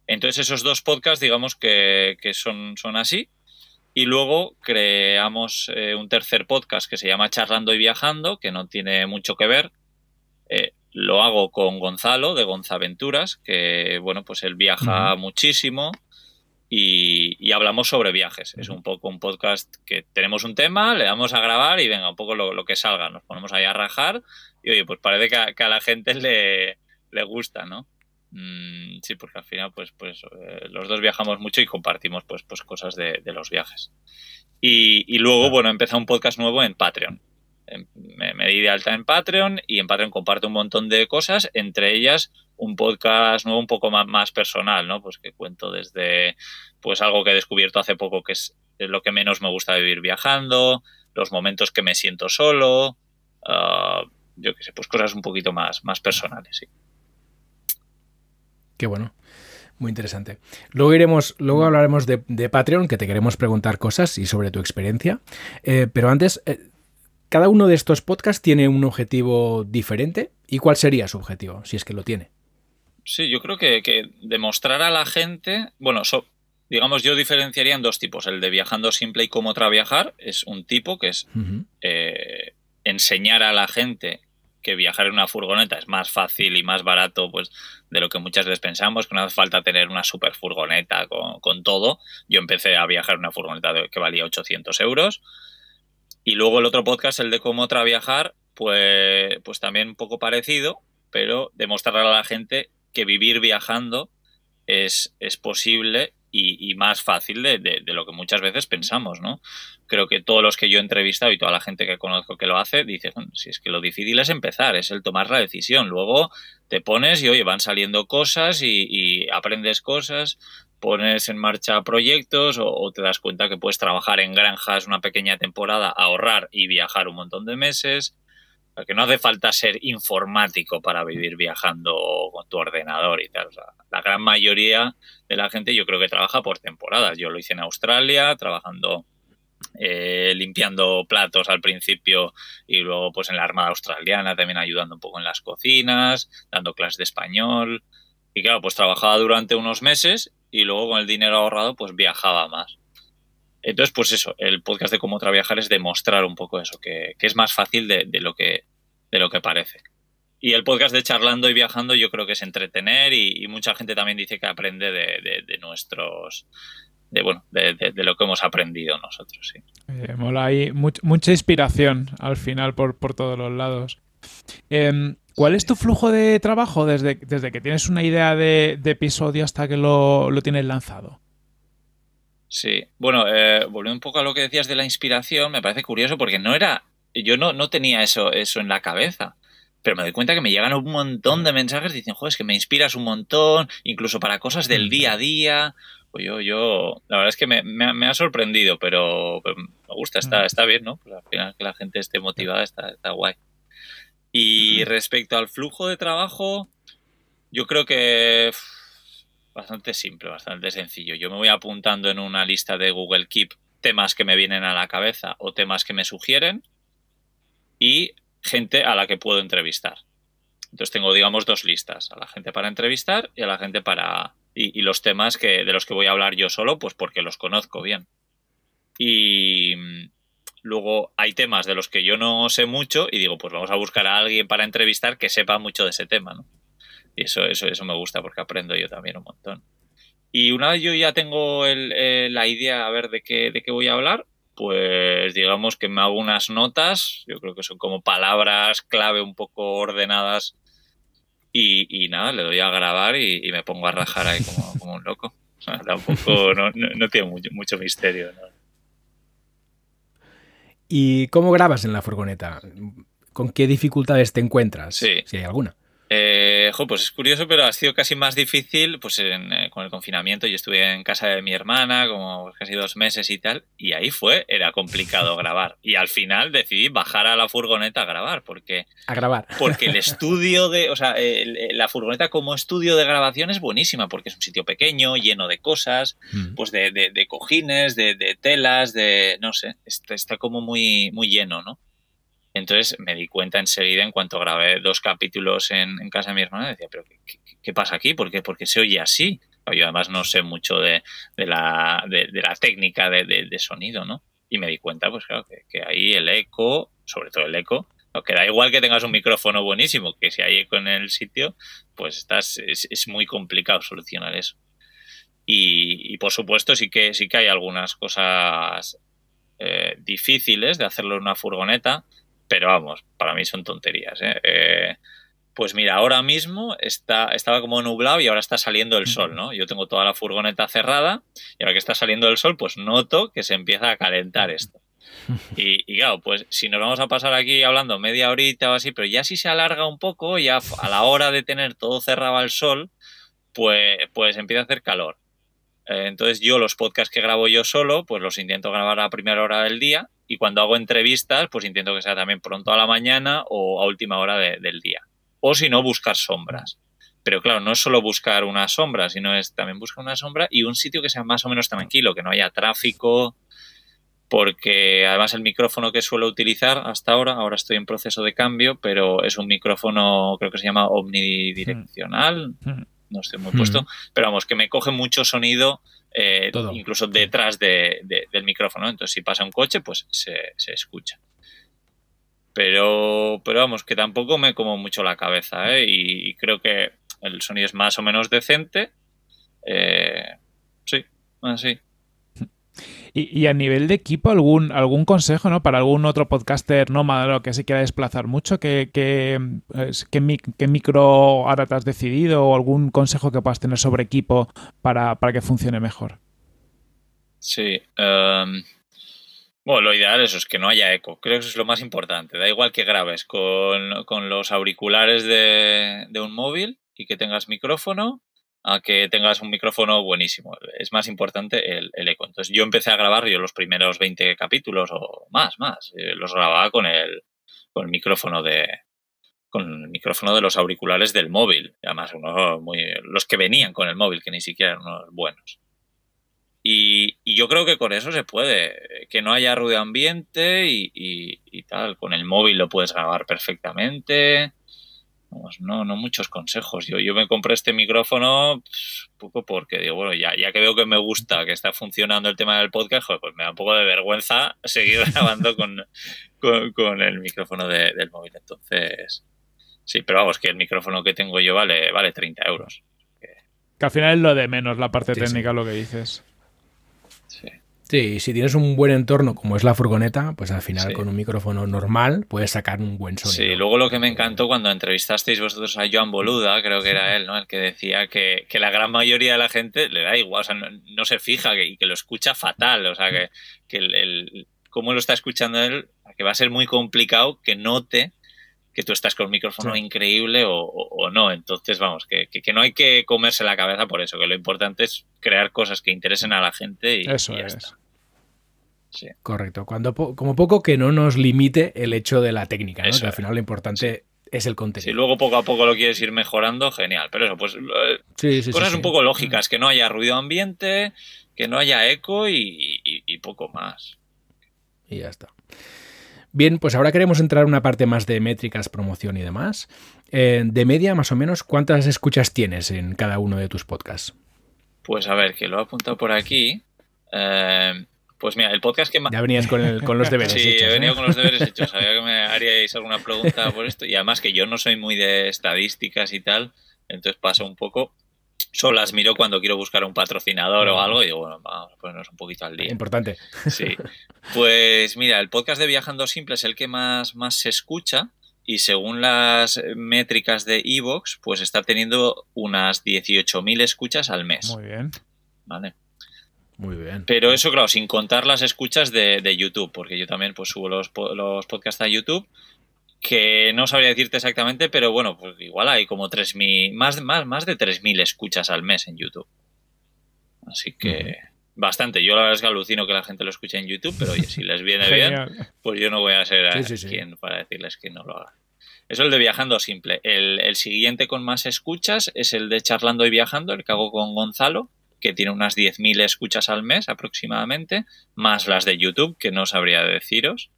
Entonces esos dos podcasts digamos que, son, son así. Y luego creamos eh, un tercer podcast que se llama Charlando y Viajando, que no tiene mucho que ver. Eh, lo hago con Gonzalo de Gonzaventuras, que bueno, pues él viaja muchísimo y, hablamos sobre viajes. Es un poco un podcast que tenemos un tema, le damos a grabar y venga, un poco lo, que salga. Nos ponemos ahí a rajar y oye, pues parece que a, la gente le, le gusta, ¿no? Mm, sí, porque al final, pues, pues eh, los dos viajamos mucho y compartimos pues, pues cosas de, los viajes. Y, luego, bueno, empezado un podcast nuevo en Patreon. Me, me, di de alta en Patreon y en Patreon comparto un montón de cosas, entre ellas un podcast nuevo un poco más, más personal, ¿no? Pues que cuento desde pues algo que he descubierto hace poco que es lo que menos me gusta vivir viajando, los momentos que me siento solo, ah, yo qué sé, pues cosas un poquito más, más personales, sí. Qué bueno. Muy interesante. Luego iremos, luego hablaremos de, Patreon, que te queremos preguntar cosas y sobre tu experiencia. Eh, pero antes, eh, cada uno de estos podcasts tiene un objetivo diferente. ¿Y cuál sería su objetivo, si es que lo tiene? Sí, yo creo que, demostrar a la gente, bueno, digamos, yo diferenciaría en dos tipos. El de viajando simple y cómo otra viajar es un tipo que es eh, enseñar a la gente que viajar en una furgoneta es más fácil y más barato pues de lo que muchas veces pensamos, que no hace falta tener una super furgoneta con, todo. Yo empecé a viajar en una furgoneta que valía 800 euros. Y luego el otro podcast, el de cómo otra viajar, pues, pues también un poco parecido, pero demostrar a la gente que vivir viajando es, es posible y, más fácil de, lo que muchas veces pensamos, ¿no? Creo que todos los que yo he entrevistado y toda la gente que conozco que lo hace, dice, si es que lo difícil es empezar, es el tomar la decisión. Luego te pones y, oye, van saliendo cosas y, aprendes cosas, pones en marcha proyectos o, te das cuenta que puedes trabajar en granjas una pequeña temporada, ahorrar y viajar un montón de meses porque no hace falta ser informático para vivir viajando con tu ordenador y tal. la gran mayoría de la gente yo creo que trabaja por temporadas. Yo lo hice en Australia, trabajando eh, limpiando platos al principio y luego pues en la Armada Australiana también ayudando un poco en las cocinas, dando clases de español. Y claro, pues trabajaba durante unos meses y luego con el dinero ahorrado pues viajaba más. Entonces, pues eso, el podcast de cómo viajar es demostrar un poco eso, que, es más fácil de, lo que, de lo que parece. Y el podcast de charlando y viajando yo creo que es entretener y, mucha gente también dice que aprende de, nuestros, de bueno, de, lo que hemos aprendido nosotros, sí. Eh, mola ahí mucha inspiración al final por, todos los lados. Em, ¿Cuál es tu flujo de trabajo desde, que tienes una idea de, episodio hasta que lo tienes lanzado? Sí, bueno, eh, volviendo un poco a lo que decías de la inspiración, me parece curioso porque no era, yo no, no tenía eso, eso en la cabeza, pero me doy cuenta que me llegan un montón de mensajes dicen, joder, es que me inspiras un montón, incluso para cosas del día a día. Pues yo, yo, la verdad es que me, me, ha sorprendido, pero, me gusta, está, está bien, ¿no? Pues al final que la gente esté motivada está, está guay. Y respecto al flujo de trabajo, yo creo que bastante simple, bastante sencillo. Yo me voy apuntando en una lista de Google Keep temas que me vienen a la cabeza o temas que me sugieren y gente a la que puedo entrevistar. Entonces tengo, digamos, dos listas, a la gente para entrevistar y a la gente para... Y, los temas que, de los que voy a hablar yo solo, pues porque los conozco bien. Y mm, luego hay temas de los que yo no sé mucho y digo, pues vamos a buscar a alguien para entrevistar que sepa mucho de ese tema, ¿no? Y eso, eso, eso me gusta porque aprendo yo también un montón. Y una vez yo ya tengo eh, la idea a ver de qué, de qué voy a hablar, pues digamos que me hago unas notas, yo creo que son como palabras clave un poco ordenadas y, nada, le doy a grabar y, me pongo a rajar ahí como, un loco. tampoco, no, no, tiene mucho, mucho misterio. ¿Y cómo grabas en la furgoneta? ¿Con qué dificultades te encuentras? Sí. Si hay alguna. Eh, pues es curioso, pero ha sido casi más difícil pues eh, con el confinamiento. Yo estuve en casa de mi hermana como casi dos meses y tal, y ahí fue, era complicado grabar. Y al final decidí bajar a la furgoneta a grabar, porque... A grabar. Porque el estudio de... O sea, la furgoneta como estudio de grabación es buenísima, porque es un sitio pequeño, lleno de cosas, mm. pues de, de, cojines, de, telas, de... no sé, está, está como muy, muy lleno, ¿no? Entonces me di cuenta enseguida en cuanto grabé dos capítulos en, casa de mi hermana, decía, pero ¿qué, pasa aquí? ¿Por qué? Porque se oye así. Yo además no sé mucho de, la, de, la, técnica de, sonido, ¿no? Y me di cuenta, pues claro, que, ahí el eco, sobre todo el eco, que da igual que tengas un micrófono buenísimo, que si hay eco en el sitio, pues estás, es, muy complicado solucionar eso. Y, por supuesto sí que sí que hay algunas cosas eh, difíciles de hacerlo en una furgoneta, pero vamos, para mí son tonterías. ¿eh? eh pues mira, ahora mismo está, estaba como nublado y ahora está saliendo el sol, ¿no? Yo tengo toda la furgoneta cerrada y ahora que está saliendo el sol, pues noto que se empieza a calentar esto. Y, claro, pues si nos vamos a pasar aquí hablando media horita o así, pero ya si se alarga un poco, ya a la hora de tener todo cerrado al sol, pues, pues empieza a hacer calor. Eh, entonces yo los podcasts que grabo yo solo, pues los intento grabar a primera hora del día y cuando hago entrevistas, pues intento que sea también pronto a la mañana o a última hora del día o si no, buscar sombras. Pero claro, no es solo buscar una sombra, sino es también buscar una sombra y un sitio que sea más o menos tranquilo, que no haya tráfico, porque además el micrófono que suelo utilizar hasta ahora, ahora estoy en proceso de cambio, pero es un micrófono, creo que se llama omnidireccional, hmm. No estoy muy puesto, hmm. pero vamos, que me coge mucho sonido eh, incluso detrás del micrófono. Entonces, si pasa un coche, pues se, se escucha. Pero, pero vamos, que tampoco me como mucho la cabeza, ¿eh? Y, creo que el sonido es más o menos decente. Eh, sí, así. Y, a nivel de equipo, algún, algún consejo ¿no? para algún otro podcaster nómada que se quiera desplazar mucho, ¿qué, qué, qué, micro ahora te has decidido o algún consejo que puedas tener sobre equipo para, para que funcione mejor? Sí, um, bueno, lo ideal es, es que no haya eco. Creo que eso es lo más importante. Da igual que grabes con, los auriculares de, un móvil y que tengas micrófono a que tengas un micrófono buenísimo. Es más importante el, eco. Entonces yo empecé a grabar yo los primeros 20 capítulos o más, más. Eh, los grababa con el, con el micrófono de con el micrófono de los auriculares del móvil. Además, unos muy, los que venían con el móvil, que ni siquiera eran unos buenos. Y, yo creo que con eso se puede, que no haya ruido ambiente y, tal. Con el móvil lo puedes grabar perfectamente. No, no muchos consejos. Yo, yo me compré este micrófono pues, un poco porque digo, bueno, ya, ya que veo que me gusta, que está funcionando el tema del podcast, pues me da un poco de vergüenza seguir grabando con, con, el micrófono del móvil. Entonces, sí, pero vamos, que el micrófono que tengo yo vale, vale 30 euros. Que al final es lo de menos, la parte técnica, lo que dices. Sí. Si tienes un buen entorno como es la furgoneta, pues al final con un micrófono normal puedes sacar un buen sonido. Sí, luego lo que me encantó cuando entrevistasteis vosotros a Joan Boluda, creo que era él, ¿no? El que decía que, la gran mayoría de la gente le da igual, o sea, no, se fija y que lo escucha fatal, o sea, que, que el, cómo lo está escuchando él, que va a ser muy complicado que note que tú estás con un micrófono increíble o, no. Entonces, vamos, que, no hay que comerse la cabeza por eso, que lo importante es crear cosas que interesen a la gente y, eso ya es. está. Correcto. Cuando, como poco que no nos limite el hecho de la técnica, ¿no? que al final lo importante es el contenido. Si luego poco a poco lo quieres ir mejorando, genial. Pero eso, pues cosas un poco lógicas, que no haya ruido ambiente, que no haya eco y poco más. Y ya está. Bien, pues ahora queremos entrar en una parte más de métricas, promoción y demás. Eh, de media, más o menos, ¿cuántas escuchas tienes en cada uno de tus podcasts? Pues a ver, que lo he apuntado por aquí. Eh, pues mira, el podcast que más... Ya venías con, los deberes hechos. Sí, he venido con los deberes hechos. Sabía que me haríais alguna pregunta por esto. Y además que yo no soy muy de estadísticas y tal, entonces paso un poco solo las miro cuando quiero buscar un patrocinador o algo y digo, bueno, vamos a ponernos un poquito al día. Importante. Sí. Pues mira, el podcast de Viajando Simple es el que más, más se escucha y según las métricas de Evox, pues está teniendo unas 18.000 escuchas al mes. Muy bien. Vale. Muy bien. Pero eso, claro, sin contar las escuchas de, de YouTube, porque yo también pues subo los, los podcasts a YouTube que no sabría decirte exactamente, pero bueno, pues igual hay como 3.000, más, más, más de 3.000 escuchas al mes en YouTube. Así que bastante. Yo la verdad es que alucino que la gente lo escuche en YouTube, pero oye, si les viene bien, pues yo no voy a ser quien para decirles que no lo hagan. Eso es el de Viajando Simple. El, el, siguiente con más escuchas es el de Charlando y Viajando, el que hago con Gonzalo, que tiene unas 10.000 escuchas al mes aproximadamente, más las de YouTube, que no sabría deciros.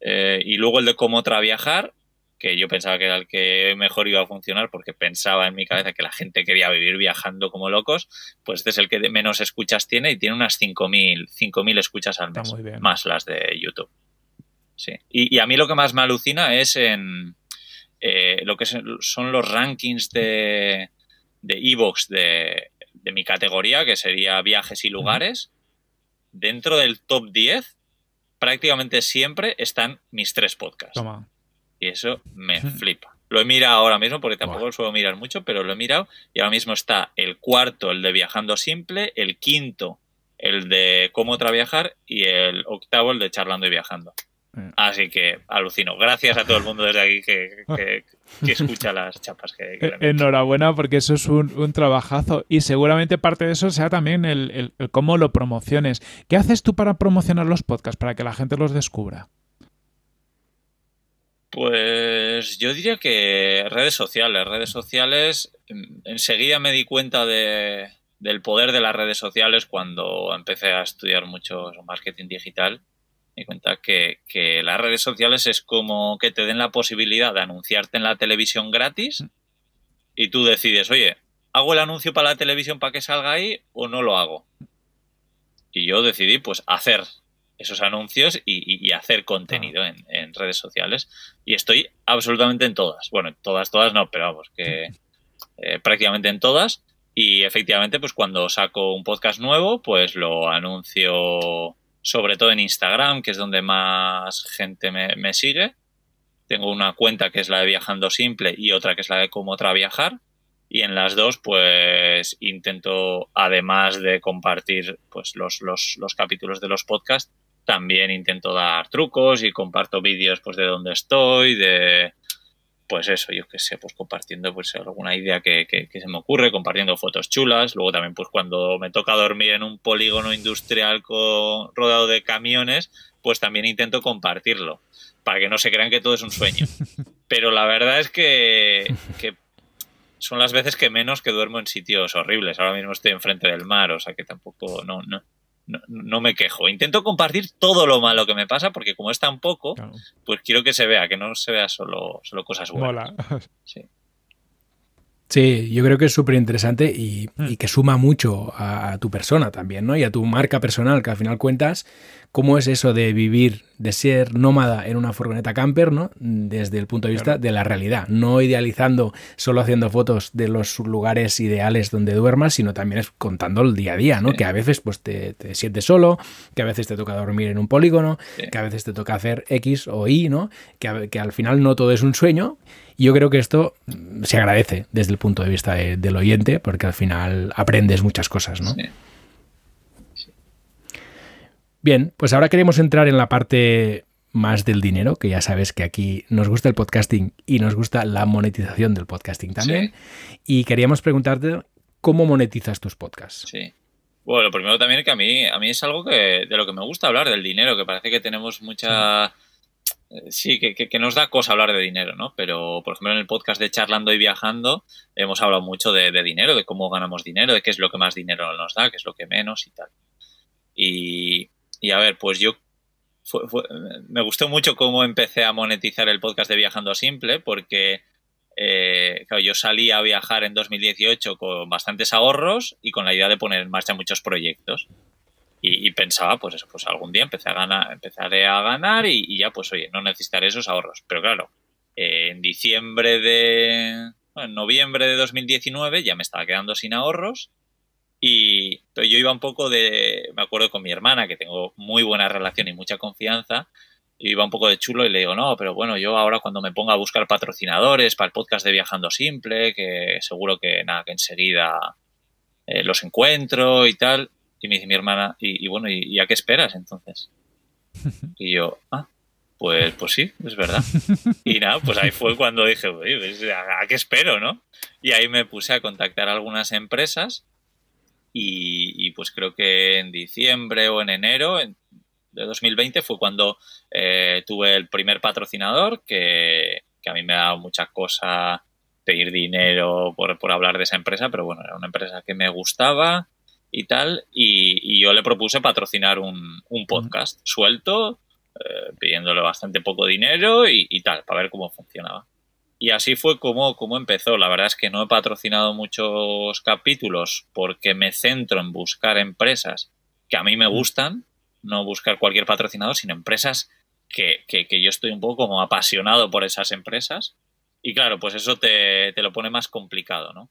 Eh, y luego el de cómo traviajar, que yo pensaba que era el que mejor iba a funcionar porque pensaba en mi cabeza que la gente quería vivir viajando como locos, pues este es el que menos escuchas tiene y tiene unas 5.000 5.000 escuchas al mes, más las de YouTube. Sí. Y, a mí lo que más me alucina es en eh, lo que son los rankings de de Evox de, de mi categoría, que sería viajes y lugares. Dentro del top 10, prácticamente siempre están mis tres podcasts. Y eso me flipa. Lo he mirado ahora mismo porque tampoco lo suelo mirar mucho, pero lo he mirado y ahora mismo está el cuarto, el de Viajando Simple, el quinto, el de Cómo Traviajar y el octavo, el de Charlando y Viajando. Mm. Así que alucino. Gracias a todo el mundo desde aquí que, escucha las chapas. Que, Enhorabuena porque eso es un, trabajazo y seguramente parte de eso sea también el, el, cómo lo promociones. ¿Qué haces tú para promocionar los podcasts, para que la gente los descubra? Pues yo diría que redes sociales. Redes sociales, enseguida me di cuenta de, del poder de las redes sociales cuando empecé a estudiar mucho marketing digital. Me di cuenta que, que las redes sociales es como que te den la posibilidad de anunciarte en la televisión gratis y tú decides, oye, ¿hago el anuncio para la televisión para que salga ahí o no lo hago? Y yo decidí pues hacer esos anuncios y, hacer contenido en, redes sociales. Y estoy absolutamente en todas. Bueno, todas, todas no, pero vamos, que eh, prácticamente en todas. Y efectivamente, pues cuando saco un podcast nuevo, pues lo anuncio sobre todo en Instagram, que es donde más gente me, sigue. Tengo una cuenta que es la de Viajando Simple y otra que es la de Cómo Viajar y en las dos pues intento además de compartir pues los, los, los, capítulos de los podcasts también intento dar trucos y comparto vídeos pues de dónde estoy, de pues eso, yo qué sé, pues compartiendo pues alguna idea que, se me ocurre, compartiendo fotos chulas, luego también pues cuando me toca dormir en un polígono industrial con, rodado de camiones, pues también intento compartirlo, para que no se crean que todo es un sueño. Pero la verdad es que, que son las veces que menos que duermo en sitios horribles. Ahora mismo estoy enfrente del mar, o sea que tampoco, no, no, no, me quejo. Intento compartir todo lo malo que me pasa porque como es tan poco, pues quiero que se vea, que no se vea solo, solo cosas buenas. Sí. Sí, yo creo que es súper interesante y, mm. y, que suma mucho a, tu persona también, ¿no? Y a tu marca personal, que al final cuentas cómo es eso de vivir, de ser nómada en una furgoneta camper, ¿no? Desde el punto de vista de la realidad, no idealizando solo haciendo fotos de los lugares ideales donde duermas, sino también es contando el día a día, ¿no? Que a veces pues te, sientes solo, que a veces te toca dormir en un polígono, que a veces te toca hacer X o Y, ¿no? Que, que al final no todo es un sueño. Y yo creo que esto se agradece desde el punto de vista del oyente, porque al final aprendes muchas cosas, ¿no? Bien, pues ahora queremos entrar en la parte más del dinero, que ya sabes que aquí nos gusta el podcasting y nos gusta la monetización del podcasting también. Y queríamos preguntarte cómo monetizas tus podcasts. Sí. Bueno, lo primero también es que a mí, a mí es algo que, de lo que me gusta hablar, del dinero, que parece que tenemos mucha... Eh, sí, que, nos da cosa hablar de dinero, ¿no? Pero, por ejemplo, en el podcast de Charlando y Viajando hemos hablado mucho de, de dinero, de cómo ganamos dinero, de qué es lo que más dinero nos da, qué es lo que menos y tal. Y, y a ver, pues yo me gustó mucho cómo empecé a monetizar el podcast de Viajando Simple, porque eh, yo salí a viajar en 2018 con bastantes ahorros y con la idea de poner en marcha muchos proyectos. Y, pensaba, pues eso, pues algún día empecé a ganar, empezaré a ganar y, ya, pues oye, no necesitaré esos ahorros. Pero claro, en diciembre de. en noviembre de 2019 ya me estaba quedando sin ahorros y yo iba un poco de, me acuerdo con mi hermana, que tengo muy buena relación y mucha confianza, y iba un poco de chulo y le digo, no, pero bueno, yo ahora cuando me ponga a buscar patrocinadores para el podcast de Viajando Simple, que seguro que nada, que enseguida eh, los encuentro y tal, y me dice mi hermana, y, bueno, ¿y, a qué esperas entonces? Y yo, ah, pues, pues sí, es verdad. Y nada, pues ahí fue cuando dije, pues, ¿a qué espero, no? Y ahí me puse a contactar a algunas empresas y, pues creo que en diciembre o en enero de 2020 fue cuando eh, tuve el primer patrocinador que, a mí me ha dado mucha cosa pedir dinero por, hablar de esa empresa, pero bueno, era una empresa que me gustaba y tal, y, yo le propuse patrocinar un, podcast suelto, eh, pidiéndole bastante poco dinero y, y, tal, para ver cómo funcionaba. Y así fue como, como empezó. La verdad es que no he patrocinado muchos capítulos porque me centro en buscar empresas que a mí me gustan, no buscar cualquier patrocinador, sino empresas que, que, yo estoy un poco como apasionado por esas empresas. Y claro, pues eso te, te lo pone más complicado, ¿no?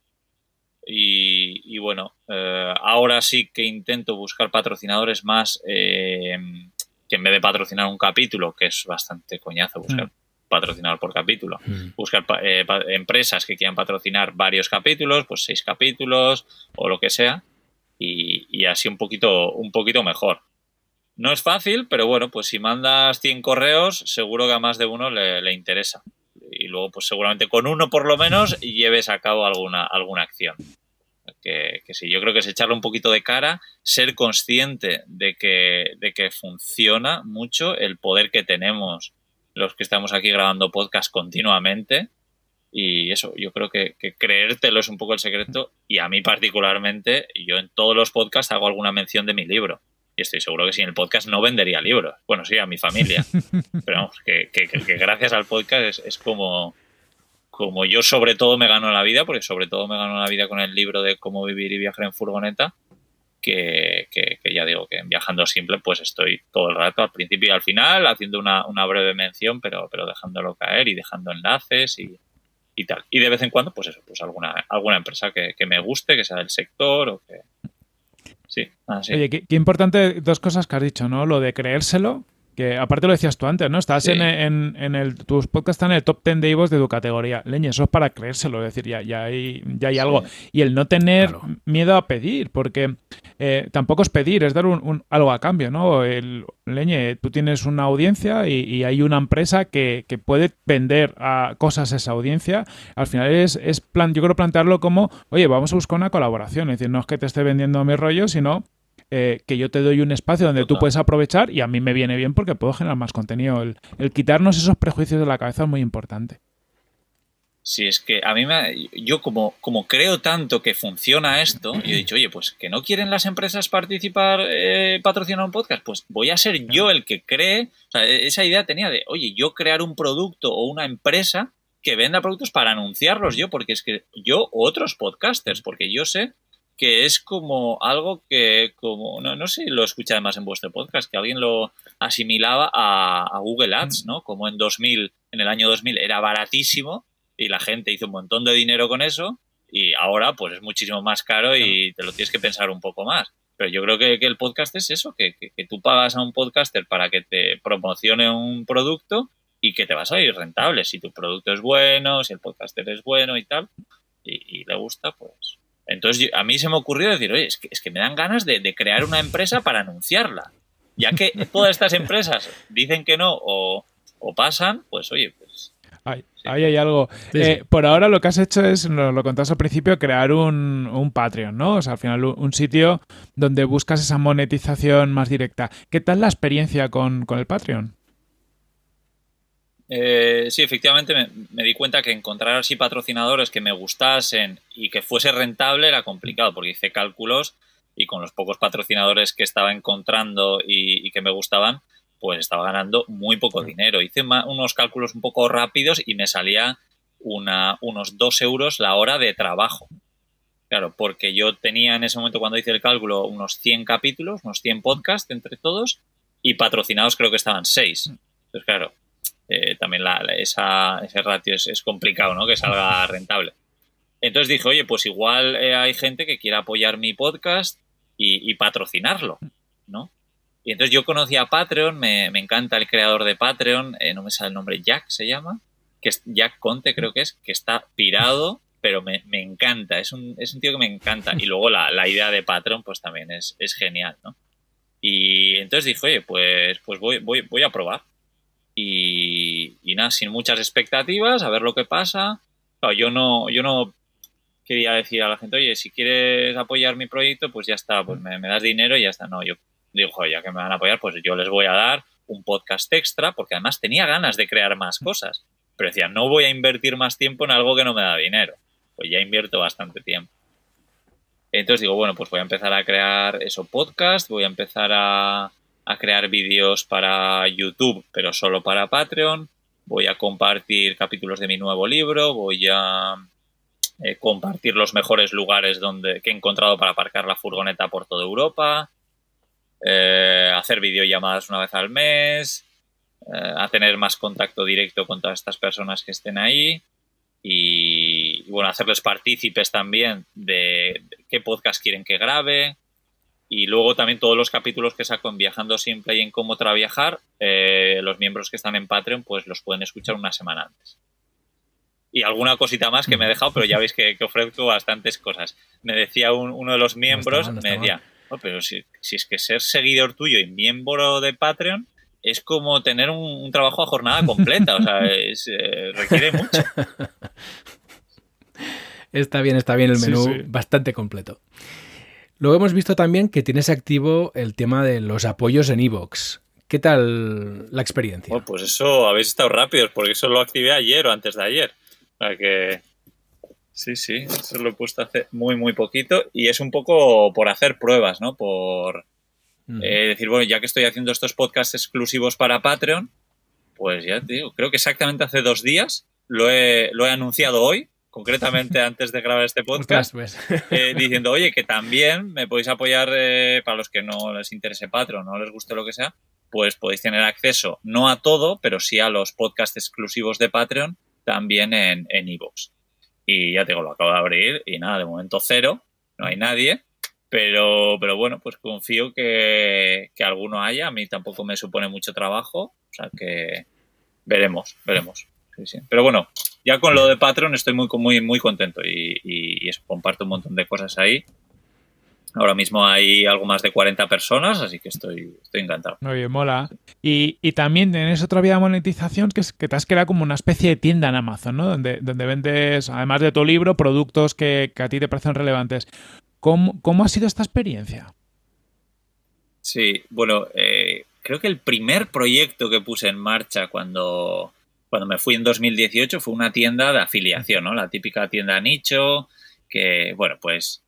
Y, bueno, eh, ahora sí que intento buscar patrocinadores más eh, que en vez de patrocinar un capítulo, que es bastante coñazo buscar mm. Patrocinador por capítulo, mm. buscar eh, empresas que quieran patrocinar varios capítulos, pues seis capítulos o lo que sea, y, así un poquito, un poquito mejor. No es fácil, pero bueno, pues si mandas 100 correos, seguro que a más de uno le, le interesa. Y luego, pues seguramente con uno por lo menos lleves a cabo alguna, alguna acción que, sí, yo creo que es echarle un poquito de cara, ser consciente de que, de que funciona mucho el poder que tenemos los que estamos aquí grabando podcast continuamente. Y eso, yo creo que, creértelo es un poco el secreto. Y a mí particularmente, yo en todos los podcasts hago alguna mención de mi libro. Y estoy seguro que sin el podcast no vendería libros. Bueno, sí, a mi familia. Pero vamos, que, gracias al podcast es, es como, como yo sobre todo me gano la vida, porque sobre todo me gano la vida con el libro de cómo vivir y viajar en furgoneta, que, ya digo que viajando simple pues estoy todo el rato al principio y al final haciendo una, breve mención, pero, pero dejándolo caer y dejando enlaces y, y, tal. Y de vez en cuando, pues eso, pues alguna, alguna empresa que, me guste, que sea del sector o que... Sí, así. Oye, qué importante dos cosas que has dicho, ¿no? Lo de creérselo, que aparte lo decías tú antes, ¿no? Estás en, en, el, tus podcasts están en el top 10 de Ivos de tu categoría. Leña, eso es para creérselo, es decir, ya, ya hay, ya hay algo. Y el no tener miedo a pedir, porque eh, tampoco es pedir, es dar un, algo a cambio, ¿no? El, Leñe, tú tienes una audiencia y, hay una empresa que, que, puede vender a cosas a esa audiencia. Al final es, es plan, yo creo plantearlo como, oye, vamos a buscar una colaboración. Es decir, no es que te esté vendiendo mi rollo, sino eh, que yo te doy un espacio donde tú puedes aprovechar y a mí me viene bien porque puedo generar más contenido. El, quitarnos esos prejuicios de la cabeza es muy importante. Sí, es que a mí me, yo como, como creo tanto que funciona esto, yo he dicho, oye, pues que no quieren las empresas participar, eh, patrocinar un podcast, pues voy a ser yo el que cree, o sea, e-, esa idea tenía de, oye, yo crear un producto o una empresa que venda productos para anunciarlos yo, porque es que yo, otros podcasters, porque yo sé que es como algo que, como, no, no sé si lo escucha además en vuestro podcast, que alguien lo asimilaba a, Google Ads, ¿no? Como en 2000, en el año 2000 era baratísimo y la gente hizo un montón de dinero con eso y ahora pues es muchísimo más caro y te lo tienes que pensar un poco más. Pero yo creo que, el podcast es eso, que, que, tú pagas a un podcaster para que te promocione un producto y que te vas a ir rentable. Si tu producto es bueno, si el podcaster es bueno y tal, y, y le gusta, pues, entonces a mí se me ocurrió decir, oye, es que, es que me dan ganas de, crear una empresa para anunciarla. Ya que todas estas empresas dicen que no o, pasan, pues oye, pues... Ahí, hay algo. Eh, por ahora lo que has hecho es, lo, lo contaste al principio, crear un, Patreon, ¿no? O sea, al final un sitio donde buscas esa monetización más directa. ¿Qué tal la experiencia con, con el Patreon? Eh, sí, efectivamente me, di cuenta que encontrar así patrocinadores que me gustasen y que fuese rentable era complicado, porque hice cálculos y con los pocos patrocinadores que estaba encontrando y, que me gustaban, pues estaba ganando muy poco dinero. Hice unos cálculos un poco rápidos y me salía una, unos 2 euros la hora de trabajo. Claro, porque yo tenía en ese momento cuando hice el cálculo unos 100 capítulos, unos 100 podcasts entre todos y patrocinados creo que estaban 6. Entonces, claro, eh, también la, esa, ese ratio es, complicado, ¿no? Que salga rentable. Entonces dije, oye, pues igual eh, hay gente que quiera apoyar mi podcast y, patrocinarlo, ¿no? Y entonces yo conocí a Patreon, me, encanta el creador de Patreon, eh, no me sale el nombre, Jack se llama, que es Jack Conte creo que es, que está pirado, pero me, encanta, es un, es un, tío que me encanta. Y luego la, la idea de Patreon pues también es, es, genial, ¿no? Y entonces dije, oye, pues, pues voy, voy, voy a probar. Y, nada, sin muchas expectativas, a ver lo que pasa. yo no, yo no quería decir a la gente, oye, si quieres apoyar mi proyecto, pues ya está, pues me, das dinero y ya está. No, yo digo, ya que me van a apoyar, pues yo les voy a dar un podcast extra, porque además tenía ganas de crear más cosas. Pero decía, no voy a invertir más tiempo en algo que no me da dinero. Pues ya invierto bastante tiempo. Entonces digo, bueno, pues voy a empezar a crear eso podcast, voy a empezar a, a crear vídeos para YouTube, pero solo para Patreon. Voy a compartir capítulos de mi nuevo libro, voy a eh, compartir los mejores lugares donde, que he encontrado para aparcar la furgoneta por toda Europa, eh, hacer videollamadas una vez al mes, eh, a tener más contacto directo con todas estas personas que estén ahí y, bueno, hacerles partícipes también de, qué podcast quieren que grabe. Y luego también todos los capítulos que saco en Viajando Simple y en Cómo Traviajar, eh, los miembros que están en Patreon, pues los pueden escuchar una semana antes. Y alguna cosita más que me he dejado, pero ya veis que, ofrezco bastantes cosas. Me decía uno de los miembros, me decía, oh, pero si, si, es que ser seguidor tuyo y miembro de Patreon es como tener un, trabajo a jornada completa, o sea, eh, requiere mucho. Está bien, está bien el menú, bastante completo. Luego hemos visto también que tienes activo el tema de los apoyos en Evox. ¿Qué tal la experiencia? Oh, pues eso, habéis estado rápidos, porque eso lo activé ayer o antes de ayer. O sea que. Sí, sí, eso lo he puesto hace muy, muy poquito. Y es un poco por hacer pruebas, ¿no? Por, eh, decir, bueno, ya que estoy haciendo estos podcasts exclusivos para Patreon, pues ya te digo, creo que exactamente hace dos días lo he, lo he anunciado hoy, concretamente antes de grabar este podcast, pues. eh, diciendo, oye, que también me podéis apoyar para los que no les interese Patreon, no les guste lo que sea, pues podéis tener acceso no a todo, pero sí a los podcasts exclusivos de Patreon también en Evox. y ya te digo, lo acabo de abrir y nada, de momento cero, no hay nadie. Pero, pero bueno, pues confío que, alguno haya. A mí tampoco me supone mucho trabajo. O sea que veremos, veremos. Pero bueno, ya con lo de Patreon estoy muy, muy, muy contento y, y, comparto un montón de cosas ahí. Ahora mismo hay algo más de 40 personas, así que estoy, estoy encantado. Muy bien, mola. Y, y también tienes otra vía de monetización que es que te has creado como una especie de tienda en Amazon, ¿no? Donde, donde vendes, además de tu libro, productos que, que a ti te parecen relevantes. ¿Cómo, ha sido esta experiencia? Sí, bueno, eh, creo que el primer proyecto que puse en marcha cuando, cuando me fui en 2018 fue una tienda de afiliación, ¿no? La típica tienda nicho, que, bueno, pues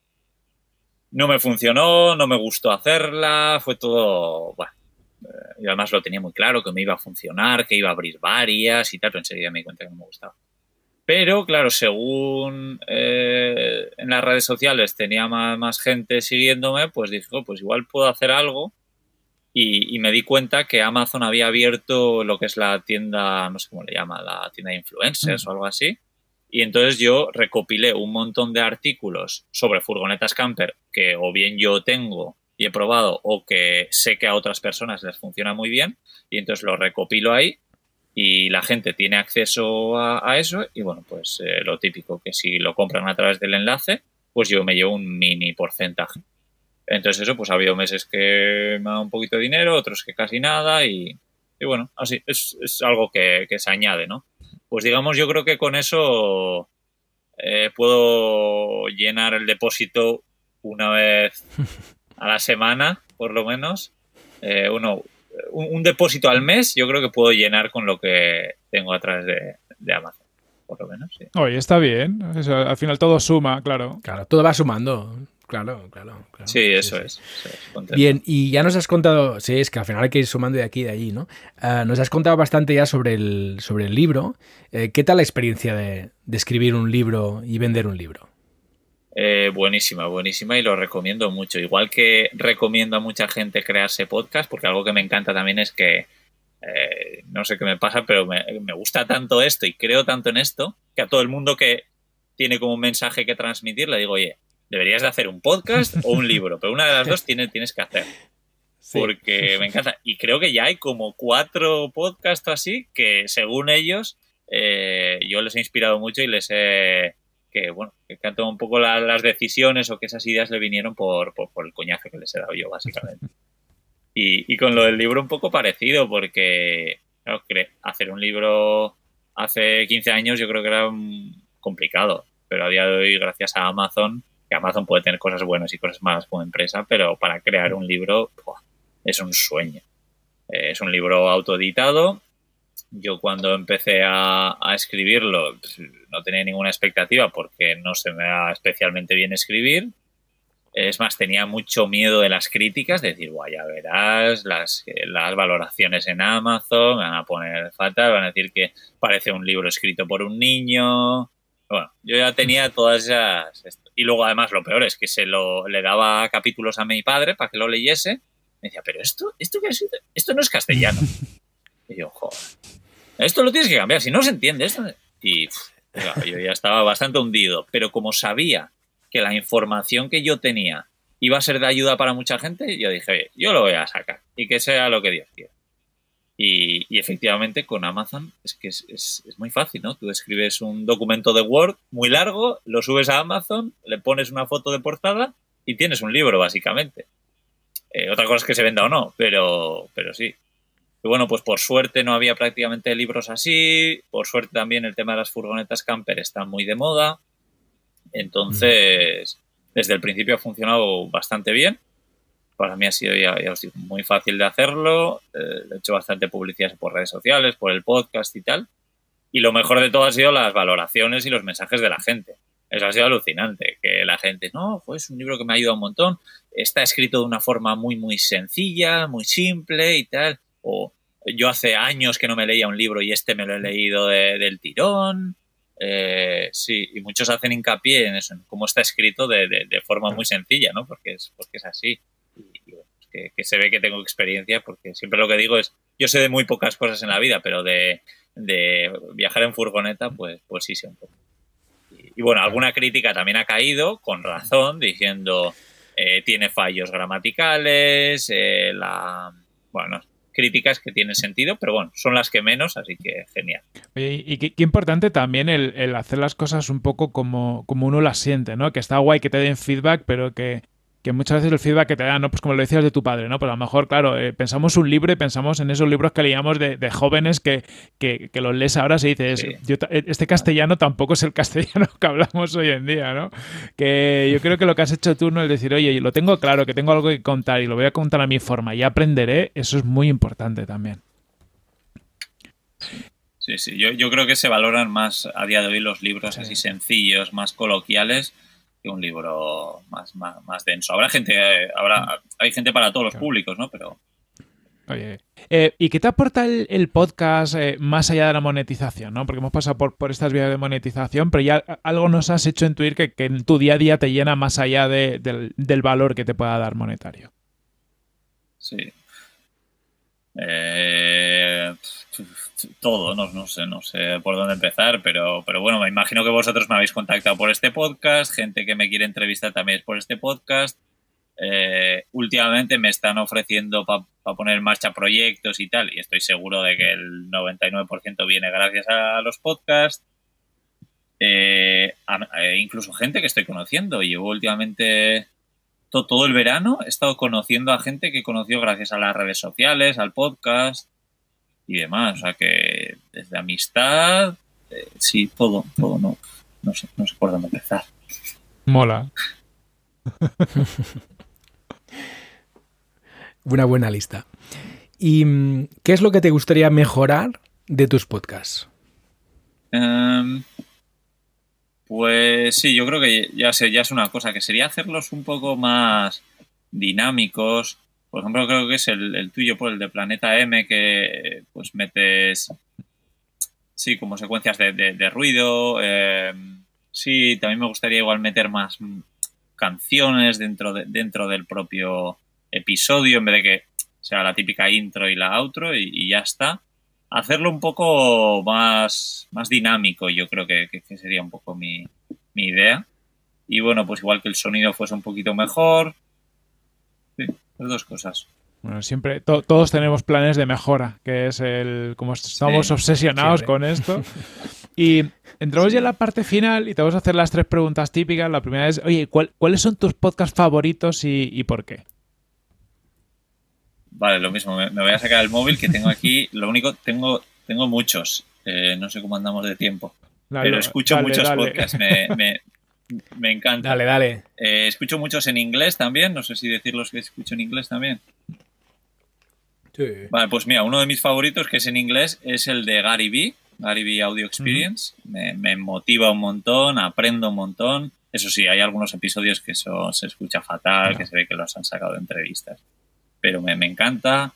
no me funcionó, no me gustó hacerla, fue todo, bueno, eh, y además lo tenía muy claro que me iba a funcionar, que iba a abrir varias y tal, pero enseguida me di cuenta que no me gustaba. Pero claro, según eh, en las redes sociales tenía más, gente siguiéndome, pues dije, oh, pues igual puedo hacer algo. Y, me di cuenta que Amazon había abierto lo que es la tienda, no sé cómo le llama, la tienda de influencers o algo así. Y entonces yo recopilé un montón de artículos sobre furgonetas camper que o bien yo tengo y he probado o que sé que a otras personas les funciona muy bien. Y entonces lo recopilo ahí y la gente tiene acceso a, eso y bueno, pues eh, lo típico, que si lo compran a través del enlace, pues yo me llevo un mini porcentaje. Entonces eso, pues ha habido meses que me da un poquito de dinero, otros que casi nada y, bueno, así es, es algo que, se añade, ¿no? Pues digamos, yo creo que con eso eh, puedo llenar el depósito una vez a la semana, por lo menos. Eh, uno, un, depósito al mes yo creo que puedo llenar con lo que tengo a través de, Amazon. Por lo menos, sí. Oye, está bien. al final todo suma, claro. Claro, todo va sumando. Claro, claro. Sí, eso es. Bien, y ya nos has contado, sí, es que al final hay que ir sumando de aquí y de allí, ¿no? Ah, nos has contado bastante ya sobre el, sobre el libro. Eh, ¿Qué tal la experiencia de, de escribir un libro y vender un libro? Eh, buenísima, buenísima y lo recomiendo mucho. Igual que recomiendo a mucha gente crearse podcast, porque algo que me encanta también es que, eh, no sé qué me pasa, pero me, gusta tanto esto y creo tanto en esto, que a todo el mundo que tiene como un mensaje que transmitir le digo, oye, deberías de hacer un podcast o un libro, pero una de las dos tienes, tienes que hacer. Porque me encanta. Y creo que ya hay como cuatro podcasts así que según ellos eh, yo les he inspirado mucho y les he que bueno, que han tomado un poco las decisiones o que esas ideas le vinieron por, por, el coñazo que les he dado yo, básicamente. Y, con lo del libro un poco parecido, porque hacer un libro hace 15 años yo creo que era complicado, pero a día de hoy, gracias a Amazon, que Amazon puede tener cosas buenas y cosas malas como empresa, pero para crear un libro es un sueño. Eh, es un libro autoeditado yo cuando empecé a, escribirlo pues, no tenía ninguna expectativa porque no se me da especialmente bien escribir. Es más, tenía mucho miedo de las críticas, de decir, guay, ya verás las, las valoraciones en Amazon, me van a poner fatal, van a decir que parece un libro escrito por un niño. Bueno, yo ya tenía todas esas... Y luego además lo peor es que se lo le daba capítulos a mi padre para que lo leyese. Me decía, pero esto, esto, qué es? esto no es castellano. Y yo, joder, esto lo tienes que cambiar, si no se entiende esto. Y yo ya estaba bastante hundido, pero como sabía que la información que yo tenía iba a ser de ayuda para mucha gente, yo dije, Oye, yo lo voy a sacar y que sea lo que Dios quiera. Y, efectivamente con Amazon es que es, es, muy fácil, ¿no? Tú escribes un documento de Word muy largo, lo subes a Amazon, le pones una foto de portada y tienes un libro, básicamente. Eh, otra cosa es que se venda o no, pero, pero sí. Y bueno, pues por suerte no había prácticamente libros así. Por suerte también el tema de las furgonetas camper está muy de moda. Entonces, desde el principio ha funcionado bastante bien. Para mí ha sido ya, muy fácil de hacerlo. Eh, he hecho bastante publicidad por redes sociales, por el podcast y tal. Y lo mejor de todo ha sido las valoraciones y los mensajes de la gente. Eso ha sido alucinante, que la gente, no, pues es un libro que me ha ayudado un montón, está escrito de una forma muy, muy sencilla, muy simple y tal, o yo hace años que no me leía un libro y este me lo he leído del tirón, eh, sí, y muchos hacen hincapié en eso, en cómo está escrito de, de, forma muy sencilla, ¿no? Porque es, porque es así. Y, que, se ve que tengo experiencia, porque siempre lo que digo es, yo sé de muy pocas cosas en la vida, pero de, de viajar en furgoneta, pues, pues sí sé un poco. Y, bueno, alguna crítica también ha caído, con razón, diciendo, eh, tiene fallos gramaticales, eh, la... Bueno, críticas que tienen sentido, pero bueno, son las que menos, así que genial. y qué, importante también el, hacer las cosas un poco como, como uno las siente, ¿no? Que está guay que te den feedback, pero que, que muchas veces el feedback que te dan, ¿no? Pues como lo decías de tu padre, ¿no? Pues a lo mejor, claro, eh, pensamos un libro y pensamos en esos libros que leíamos de, jóvenes que, que, los lees ahora y dices, eh, este castellano tampoco es el castellano que hablamos hoy en día, ¿no? Que yo creo que lo que has hecho tú, ¿no? Es decir, oye, lo tengo claro, que tengo algo que contar y lo voy a contar a mi forma y aprenderé, eso es muy importante también. Sí, sí, yo, yo creo que se valoran más a día de hoy los libros así sencillos, más coloquiales, que un libro más, más, denso. Habrá gente, habrá, hay gente para todos los públicos, ¿no? Pero. Oye, eh, ¿y qué te aporta el, podcast eh, más allá de la monetización? ¿no? Porque hemos pasado por, por estas vías de monetización, pero ya algo nos has hecho intuir que, que en tu día a día te llena más allá del, del valor que te pueda dar monetario. Sí. Eh, todo, no, no, sé, no sé por dónde empezar, pero, pero bueno, me imagino que vosotros me habéis contactado por este podcast, gente que me quiere entrevistar también es por este podcast. Eh, últimamente me están ofreciendo para poner en marcha proyectos y tal, y estoy seguro de que el 99% viene gracias a los podcasts. Eh, incluso gente que estoy conociendo. Llevo últimamente todo, el verano he estado conociendo a gente que conoció gracias a las redes sociales, al podcast y demás. O sea que desde amistad, eh, sí, todo, todo, no, no sé, no sé por dónde empezar. Mola. Una buena lista. ¿Y mm, qué es lo que te gustaría mejorar de tus podcasts? Em, pues sí, yo creo que ya sé, ya es una cosa, que sería hacerlos un poco más dinámicos, por ejemplo, creo que es el, tuyo por el de Planeta M, que pues metes, sí, como secuencias de, ruido. Eh, sí, también me gustaría igual meter más canciones dentro, de, dentro del propio episodio, en vez de que sea la típica intro y la outro y, ya está. Hacerlo un poco más, más dinámico, yo creo que, sería un poco mi, mi idea. Y bueno, pues igual que el sonido fuese un poquito mejor. Sí, dos cosas. Bueno, siempre, todos tenemos planes de mejora, que es el, como estamos obsesionados con esto. Y entramos ya en la parte final y te vamos a hacer las tres preguntas típicas. La primera es, oye, ¿cuáles son tus podcasts favoritos y, por qué? Vale, lo mismo, me, voy a sacar el móvil que tengo aquí. Lo único, tengo, tengo muchos. Eh, no sé cómo andamos de tiempo. pero escucho muchos podcasts. Me, me encanta. Dale, dale. Eh, escucho muchos en inglés también. No sé si decirlos que escucho en inglés también. Sí. Vale, pues mira, uno de mis favoritos que es en inglés es el de Gary Vee, Gary Vee Audio Experience. me, motiva un montón, aprendo un montón. Eso sí, hay algunos episodios que eso se escucha fatal, que se ve que los han sacado de entrevistas. Pero me, me encanta.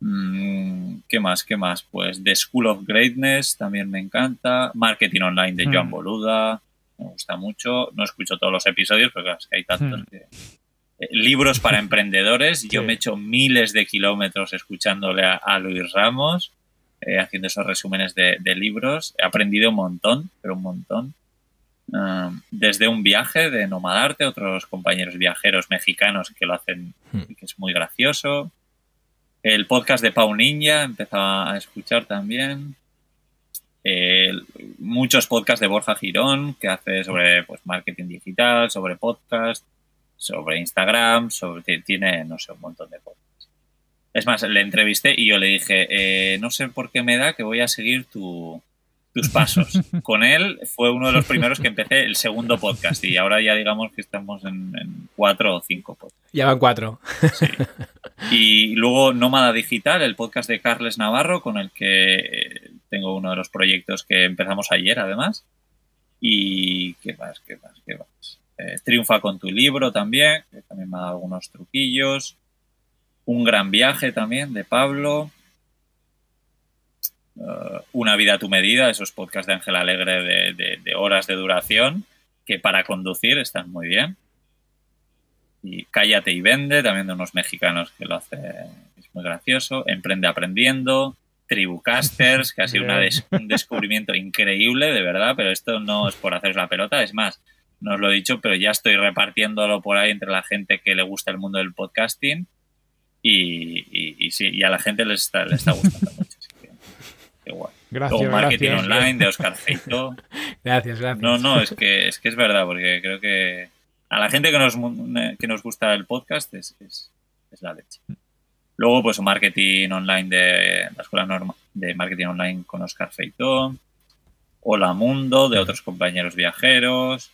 Mm, ¿Qué más? ¿Qué más? Pues The School of Greatness también me encanta. Marketing Online de Joan Mm. Boluda. Me gusta mucho. No escucho todos los episodios, pero claro, es que hay tantos Mm. que... Eh, Libros para emprendedores. Yo Sí. me he hecho miles de kilómetros escuchándole a, a Luis Ramos, eh, haciendo esos resúmenes de, de libros. He aprendido un montón, pero un montón. Ah, desde un viaje de Nomadarte, otros compañeros viajeros mexicanos que lo hacen, Hmm. y que es muy gracioso. El podcast de Pau Ninja, empezaba a escuchar también. El- muchos podcasts de Borja Girón, que hace sobre pues, marketing digital, sobre podcast, sobre Instagram, sobre, ti- tiene, no sé, un montón de podcasts. Es más, le entrevisté y yo le dije, eh, no sé por qué me da que voy a seguir tu, tus pasos. Con él fue uno de los primeros que empecé el segundo podcast y ahora ya digamos que estamos en, en cuatro o cinco podcasts. Ya van cuatro. Y luego Nómada Digital, el podcast de Carles Navarro, con el que eh, tengo uno de los proyectos que empezamos ayer, además. Y qué más, qué más, qué más. Eh, Triunfa con tu libro también, que también me ha dado algunos truquillos. Un gran viaje también de Pablo. Eh, Una vida a tu medida, esos podcasts de Ángel Alegre de, de- de horas de duración, que para conducir están muy bien. Y Cállate y Vende, también de unos mexicanos que lo hace, es muy gracioso. Emprende Aprendiendo, Tribucasters, que ha sido una des- un descubrimiento increíble, de verdad, pero esto no es por haceros la pelota, es más, no os lo he dicho, pero ya estoy repartiéndolo por ahí entre la gente que le gusta el mundo del podcasting y, y- y sí, y a la gente les está, les está gustando qué guay. Gracias, Luego Marketing gracias. Online de Oscar Feito. Gracias, gracias. No, no, es que, es que es verdad, porque creo que a la gente que nos, que nos gusta el podcast es, es, es la leche. Luego, pues marketing online de la escuela norma, de marketing online con Oscar Feito. Hola Mundo, de otros compañeros viajeros.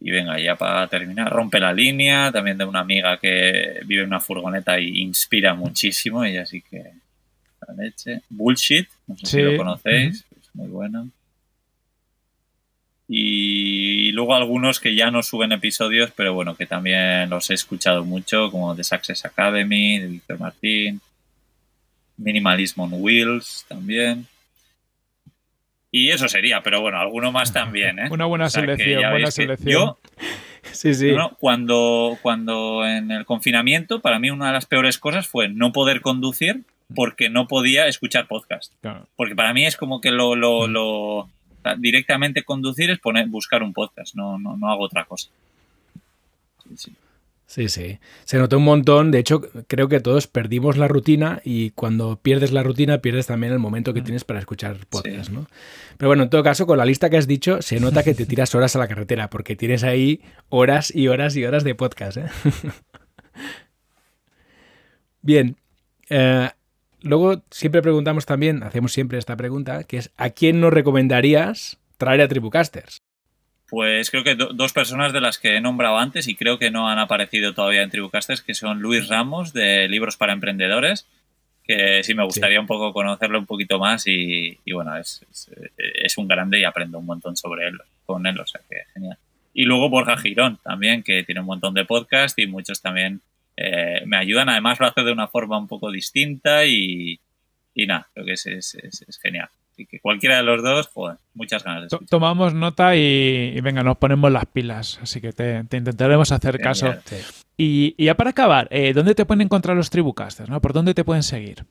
Y venga, ya para terminar, rompe la línea, también de una amiga que vive en una furgoneta y inspira muchísimo, ella sí que la leche. Bullshit, no sé si lo conocéis, es muy bueno. Y luego algunos que ya no suben episodios, pero bueno, que también los he escuchado mucho, como The Success Academy, de Víctor Martín, Minimalism on Wheels también. Y eso sería, pero bueno, alguno más también, ¿eh? Una buena O sea, que selección, buena selección. Yo, Sí, sí. no, no, cuando, cuando en el confinamiento, para mí una de las peores cosas fue no poder conducir porque no podía escuchar podcast. Claro. Porque para mí es como que lo, lo, sea, directamente conducir es poner, buscar un podcast, no, no, no hago otra cosa. Sí, sí. Sí, sí. Se notó un montón. De hecho, creo que todos perdimos la rutina y cuando pierdes la rutina, pierdes también el momento que tienes para escuchar podcast, ¿no? Pero bueno, en todo caso, con la lista que has dicho, se nota que te tiras horas a la carretera porque tienes ahí horas y horas y horas de podcast, ¿eh? Bien. Eh, luego siempre preguntamos también, hacemos siempre esta pregunta, que es ¿a quién nos recomendarías traer a Tribucasters? Pues creo que do- dos personas de las que he nombrado antes y creo que no han aparecido todavía en Tribucasters, que son Luis Ramos de Libros para Emprendedores, que sí me gustaría un poco conocerlo un poquito más y, y bueno, es, es, es un grande y aprendo un montón sobre él, con él, o sea que genial. Y luego Borja Girón también, que tiene un montón de podcast y muchos también eh, me ayudan. Además lo hace de una forma un poco distinta y, y nada, creo que es, es, es, es genial. Y que cualquiera de los dos, joder, muchas ganas de. Tomamos nota y, y venga, nos ponemos las pilas. Así que te, te intentaremos hacer caso. Sí. Y, y ya para acabar, eh, ¿dónde te pueden encontrar los Tribucasters? ¿no? ¿Por dónde te pueden seguir?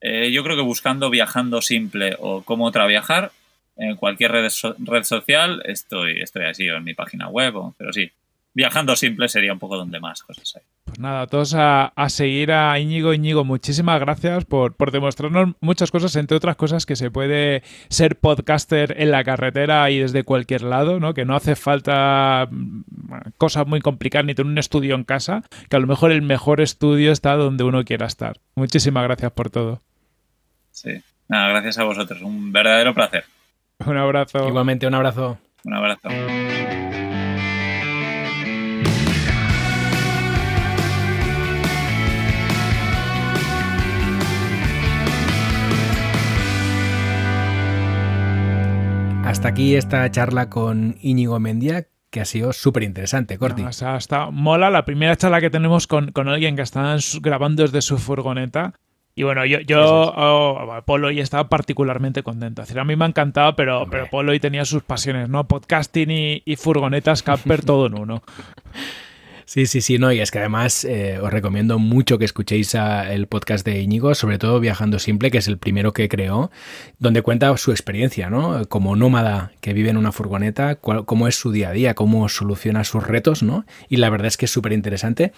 Eh, yo creo que buscando Viajando Simple o Cómo Otra Viajar, en cualquier red, so- red social, estoy, estoy así, o en mi página web, o- pero sí, Viajando Simple sería un poco donde más cosas hay. Pues nada, todos a, a seguir a Íñigo. Íñigo, muchísimas gracias por, por demostrarnos muchas cosas, entre otras cosas que se puede ser podcaster en la carretera y desde cualquier lado, ¿no? Que no hace falta mm, cosas muy complicadas ni tener un estudio en casa, que a lo mejor el mejor estudio está donde uno quiera estar. Muchísimas gracias por todo. Sí. Nada, gracias a vosotros. Un verdadero placer. Un abrazo. Igualmente, un abrazo. Un abrazo. Hasta aquí esta charla con Íñigo Mendia, que ha sido súper interesante, Corti. No, o sea, está mola la primera charla que tenemos con, con alguien que está grabando desde su furgoneta. Y bueno, yo, yo oh, Polo y estaba particularmente contento. Es decir, a mí me ha encantado, pero, pero Polo y tenía sus pasiones, ¿no? Podcasting y, y furgonetas camper todo en uno. Sí, sí, sí, no, y es que además eh, os recomiendo mucho que escuchéis el podcast de Íñigo, sobre todo Viajando Simple, que es el primero que creó, donde cuenta su experiencia, ¿no? Como nómada que vive en una furgoneta, cómo es su día a día, cómo soluciona sus retos, ¿no? Y la verdad es que es súper interesante.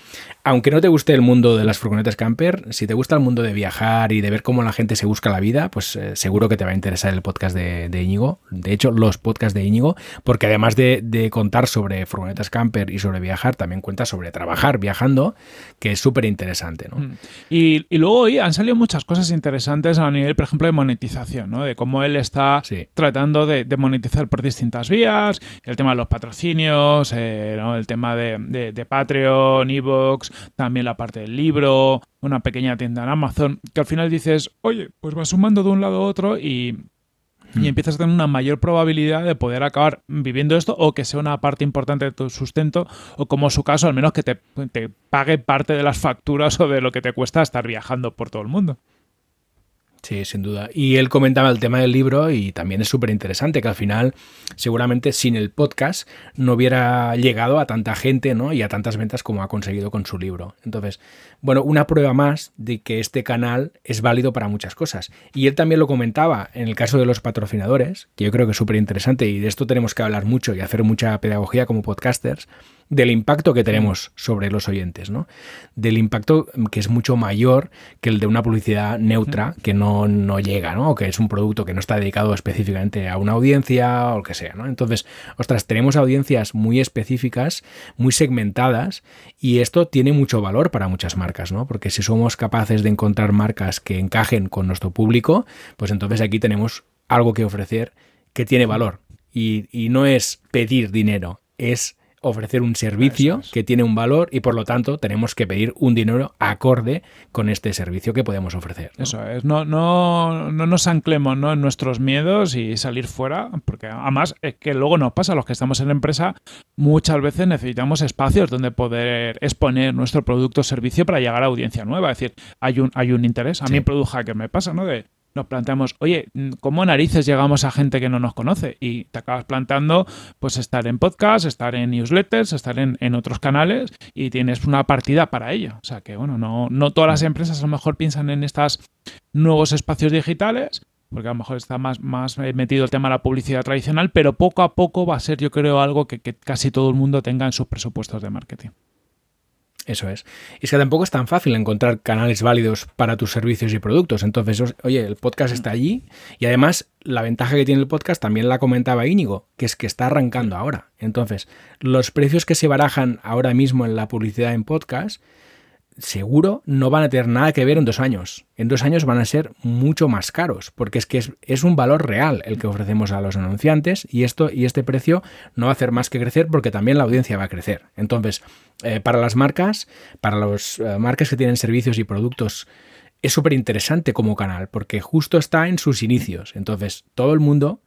Aunque no te guste el mundo de las furgonetas camper, si te gusta el mundo de viajar y de ver cómo la gente se busca la vida, pues eh, seguro que te va a interesar el podcast de, Íñigo. De hecho, los podcasts de Íñigo, porque además de, de contar sobre furgonetas camper y sobre viajar, también cuenta sobre trabajar viajando, que es súper interesante. ¿no? Mm. Y, y, luego hoy han salido muchas cosas interesantes a nivel, por ejemplo, de monetización, ¿no? de cómo él está Sí. tratando de, de monetizar por distintas vías, el tema de los patrocinios, eh, ¿no? el tema de, de, de Patreon, Evox, también la parte del libro, una pequeña tienda en Amazon, que al final dices, oye, pues vas sumando de un lado a otro y, y empiezas a tener una mayor probabilidad de poder acabar viviendo esto o que sea una parte importante de tu sustento o como su caso al menos que te, te, pague parte de las facturas o de lo que te cuesta estar viajando por todo el mundo. Sí, sin duda. Y él comentaba el tema del libro y también es súper interesante que al final seguramente sin el podcast no hubiera llegado a tanta gente ¿no? y a tantas ventas como ha conseguido con su libro. Entonces, bueno, una prueba más de que este canal es válido para muchas cosas. Y él también lo comentaba en el caso de los patrocinadores, que yo creo que es súper interesante y de esto tenemos que hablar mucho y hacer mucha pedagogía como podcasters del impacto que tenemos sobre los oyentes, ¿no? Del impacto que es mucho mayor que el de una publicidad neutra que no, no llega, ¿no? O que es un producto que no está dedicado específicamente a una audiencia o lo que sea, ¿no? Entonces, ostras, tenemos audiencias muy específicas, muy segmentadas y esto tiene mucho valor para muchas marcas, ¿no? Porque si somos capaces de encontrar marcas que encajen con nuestro público, pues entonces aquí tenemos algo que ofrecer que tiene valor. Y, y no es pedir dinero, es ofrecer un servicio es. que tiene un valor y por lo tanto tenemos que pedir un dinero acorde con este servicio que podemos ofrecer. ¿no? Eso es, no, no, no nos anclemos ¿no? en nuestros miedos y salir fuera, porque además es que luego nos pasa, los que estamos en la empresa, muchas veces necesitamos espacios donde poder exponer nuestro producto o servicio para llegar a audiencia nueva, es decir, hay un, hay un interés. A sí. mí Produja que me pasa, ¿no? De, nos planteamos, oye, ¿cómo narices llegamos a gente que no nos conoce? Y te acabas planteando, pues estar en podcast, estar en newsletters, estar en, en otros canales y tienes una partida para ello. O sea que, bueno, no, no todas las empresas a lo mejor piensan en estos nuevos espacios digitales, porque a lo mejor está más, más metido el tema de la publicidad tradicional, pero poco a poco va a ser, yo creo, algo que casi todo el mundo tenga en sus presupuestos de marketing. Eso es. Y es que tampoco es tan fácil encontrar canales válidos para tus servicios y productos. Entonces, oye, el podcast está allí y además la ventaja que tiene el podcast también la comentaba Íñigo, que es que está arrancando ahora. Entonces, los precios que se barajan ahora mismo en la publicidad en podcast seguro no van a tener nada que ver en dos años. En dos años van a ser mucho más caros, porque es que es, un valor real el que ofrecemos a los anunciantes y, esto, y este precio no va a hacer más que crecer porque también la audiencia va a crecer. Entonces, eh, para las marcas, para las eh, marcas que tienen servicios y productos, es súper interesante como canal, porque justo está en sus inicios. Entonces, todo el mundo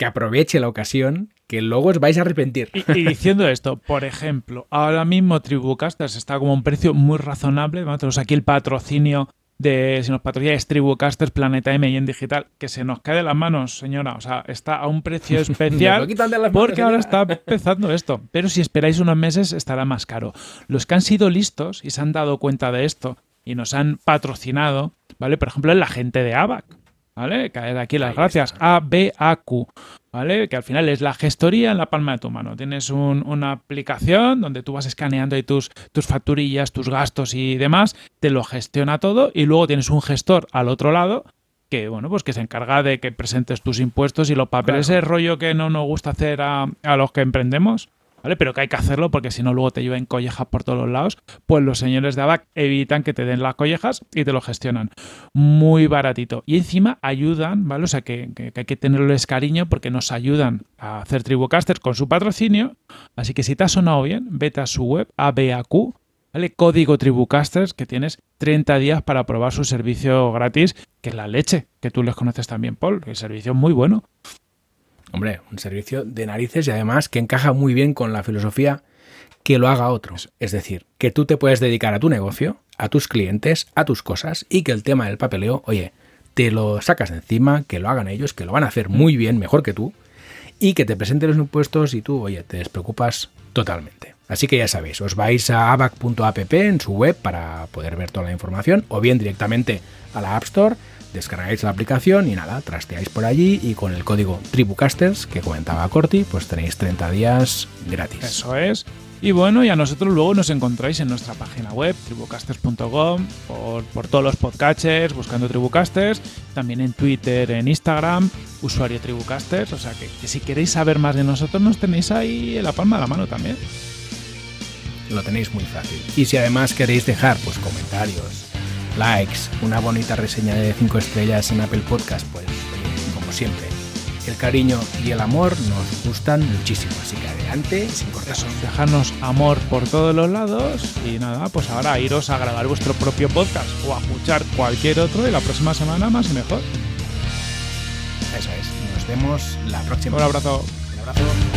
que aproveche la ocasión, que luego os vais a arrepentir. Y, y, diciendo esto, por ejemplo, ahora mismo Tribucasters está como un precio muy razonable. ¿no? Tenemos aquí el patrocinio de, si nos patrocina es Tribucasters Planeta M y en digital, que se nos cae de las manos, señora. O sea, está a un precio especial porque ahora está empezando esto. Pero si esperáis unos meses estará más caro. Los que han sido listos y se han dado cuenta de esto y nos han patrocinado, ¿vale? Por ejemplo, la gente de ABAC. ¿Vale? Caer aquí las gracias. ABAQ, ¿vale? Que al final es la gestoría en la palma de tu mano. Tienes un, una aplicación donde tú vas escaneando ahí tus, tus facturillas, tus gastos y demás, te lo gestiona todo y luego tienes un gestor al otro lado que bueno, pues que se encarga de que presentes tus impuestos y los papeles, claro. ese rollo que no nos gusta hacer a, a los que emprendemos. ¿Vale? Pero que hay que hacerlo porque si no luego te llevan collejas por todos los lados, pues los señores de ABAC evitan que te den las collejas y te lo gestionan. Muy baratito. Y encima ayudan, ¿vale? O sea que hay que tenerles cariño porque nos ayudan a hacer Tribucasters con su patrocinio. Así que si te ha sonado bien, vete a su web, ABAQ, ¿vale? Código Tribucasters, que tienes 30 días para probar su servicio gratis, que es la leche, que tú les conoces también, Paul. El servicio es muy bueno. Hombre, un servicio de narices y además que encaja muy bien con la filosofía que lo haga otro. Es decir, que tú te puedes dedicar a tu negocio, a tus clientes, a tus cosas y que el tema del papeleo, oye, te lo sacas de encima, que lo hagan ellos, que lo van a hacer muy bien, mejor que tú, y que te presenten los impuestos y tú, oye, te despreocupas totalmente. Así que ya sabéis, os vais a abac.app en su web para poder ver toda la información, o bien directamente a la App Store, descargáis la aplicación y nada, trasteáis por allí y con el código Tribucasters que comentaba Corti, pues tenéis 30 días gratis. Eso es. Y bueno, y a nosotros luego nos encontráis en nuestra página web, tribucasters.com, por, por, todos los podcatchers, buscando Tribucasters, también en Twitter, en Instagram, usuario Tribucasters. O sea que, que, si queréis saber más de nosotros, nos tenéis ahí en la palma de la mano también. Lo tenéis muy fácil. Y si además queréis dejar pues comentarios, likes, una bonita reseña de 5 estrellas en Apple Podcast, pues como siempre, el cariño y el amor nos gustan muchísimo. Así que adelante, sin cortar. Eso, dejarnos amor por todos los lados y nada, pues ahora iros a grabar vuestro propio podcast o a escuchar cualquier otro y la próxima semana más y mejor. Eso es. Nos vemos la próxima. Un abrazo. Un abrazo.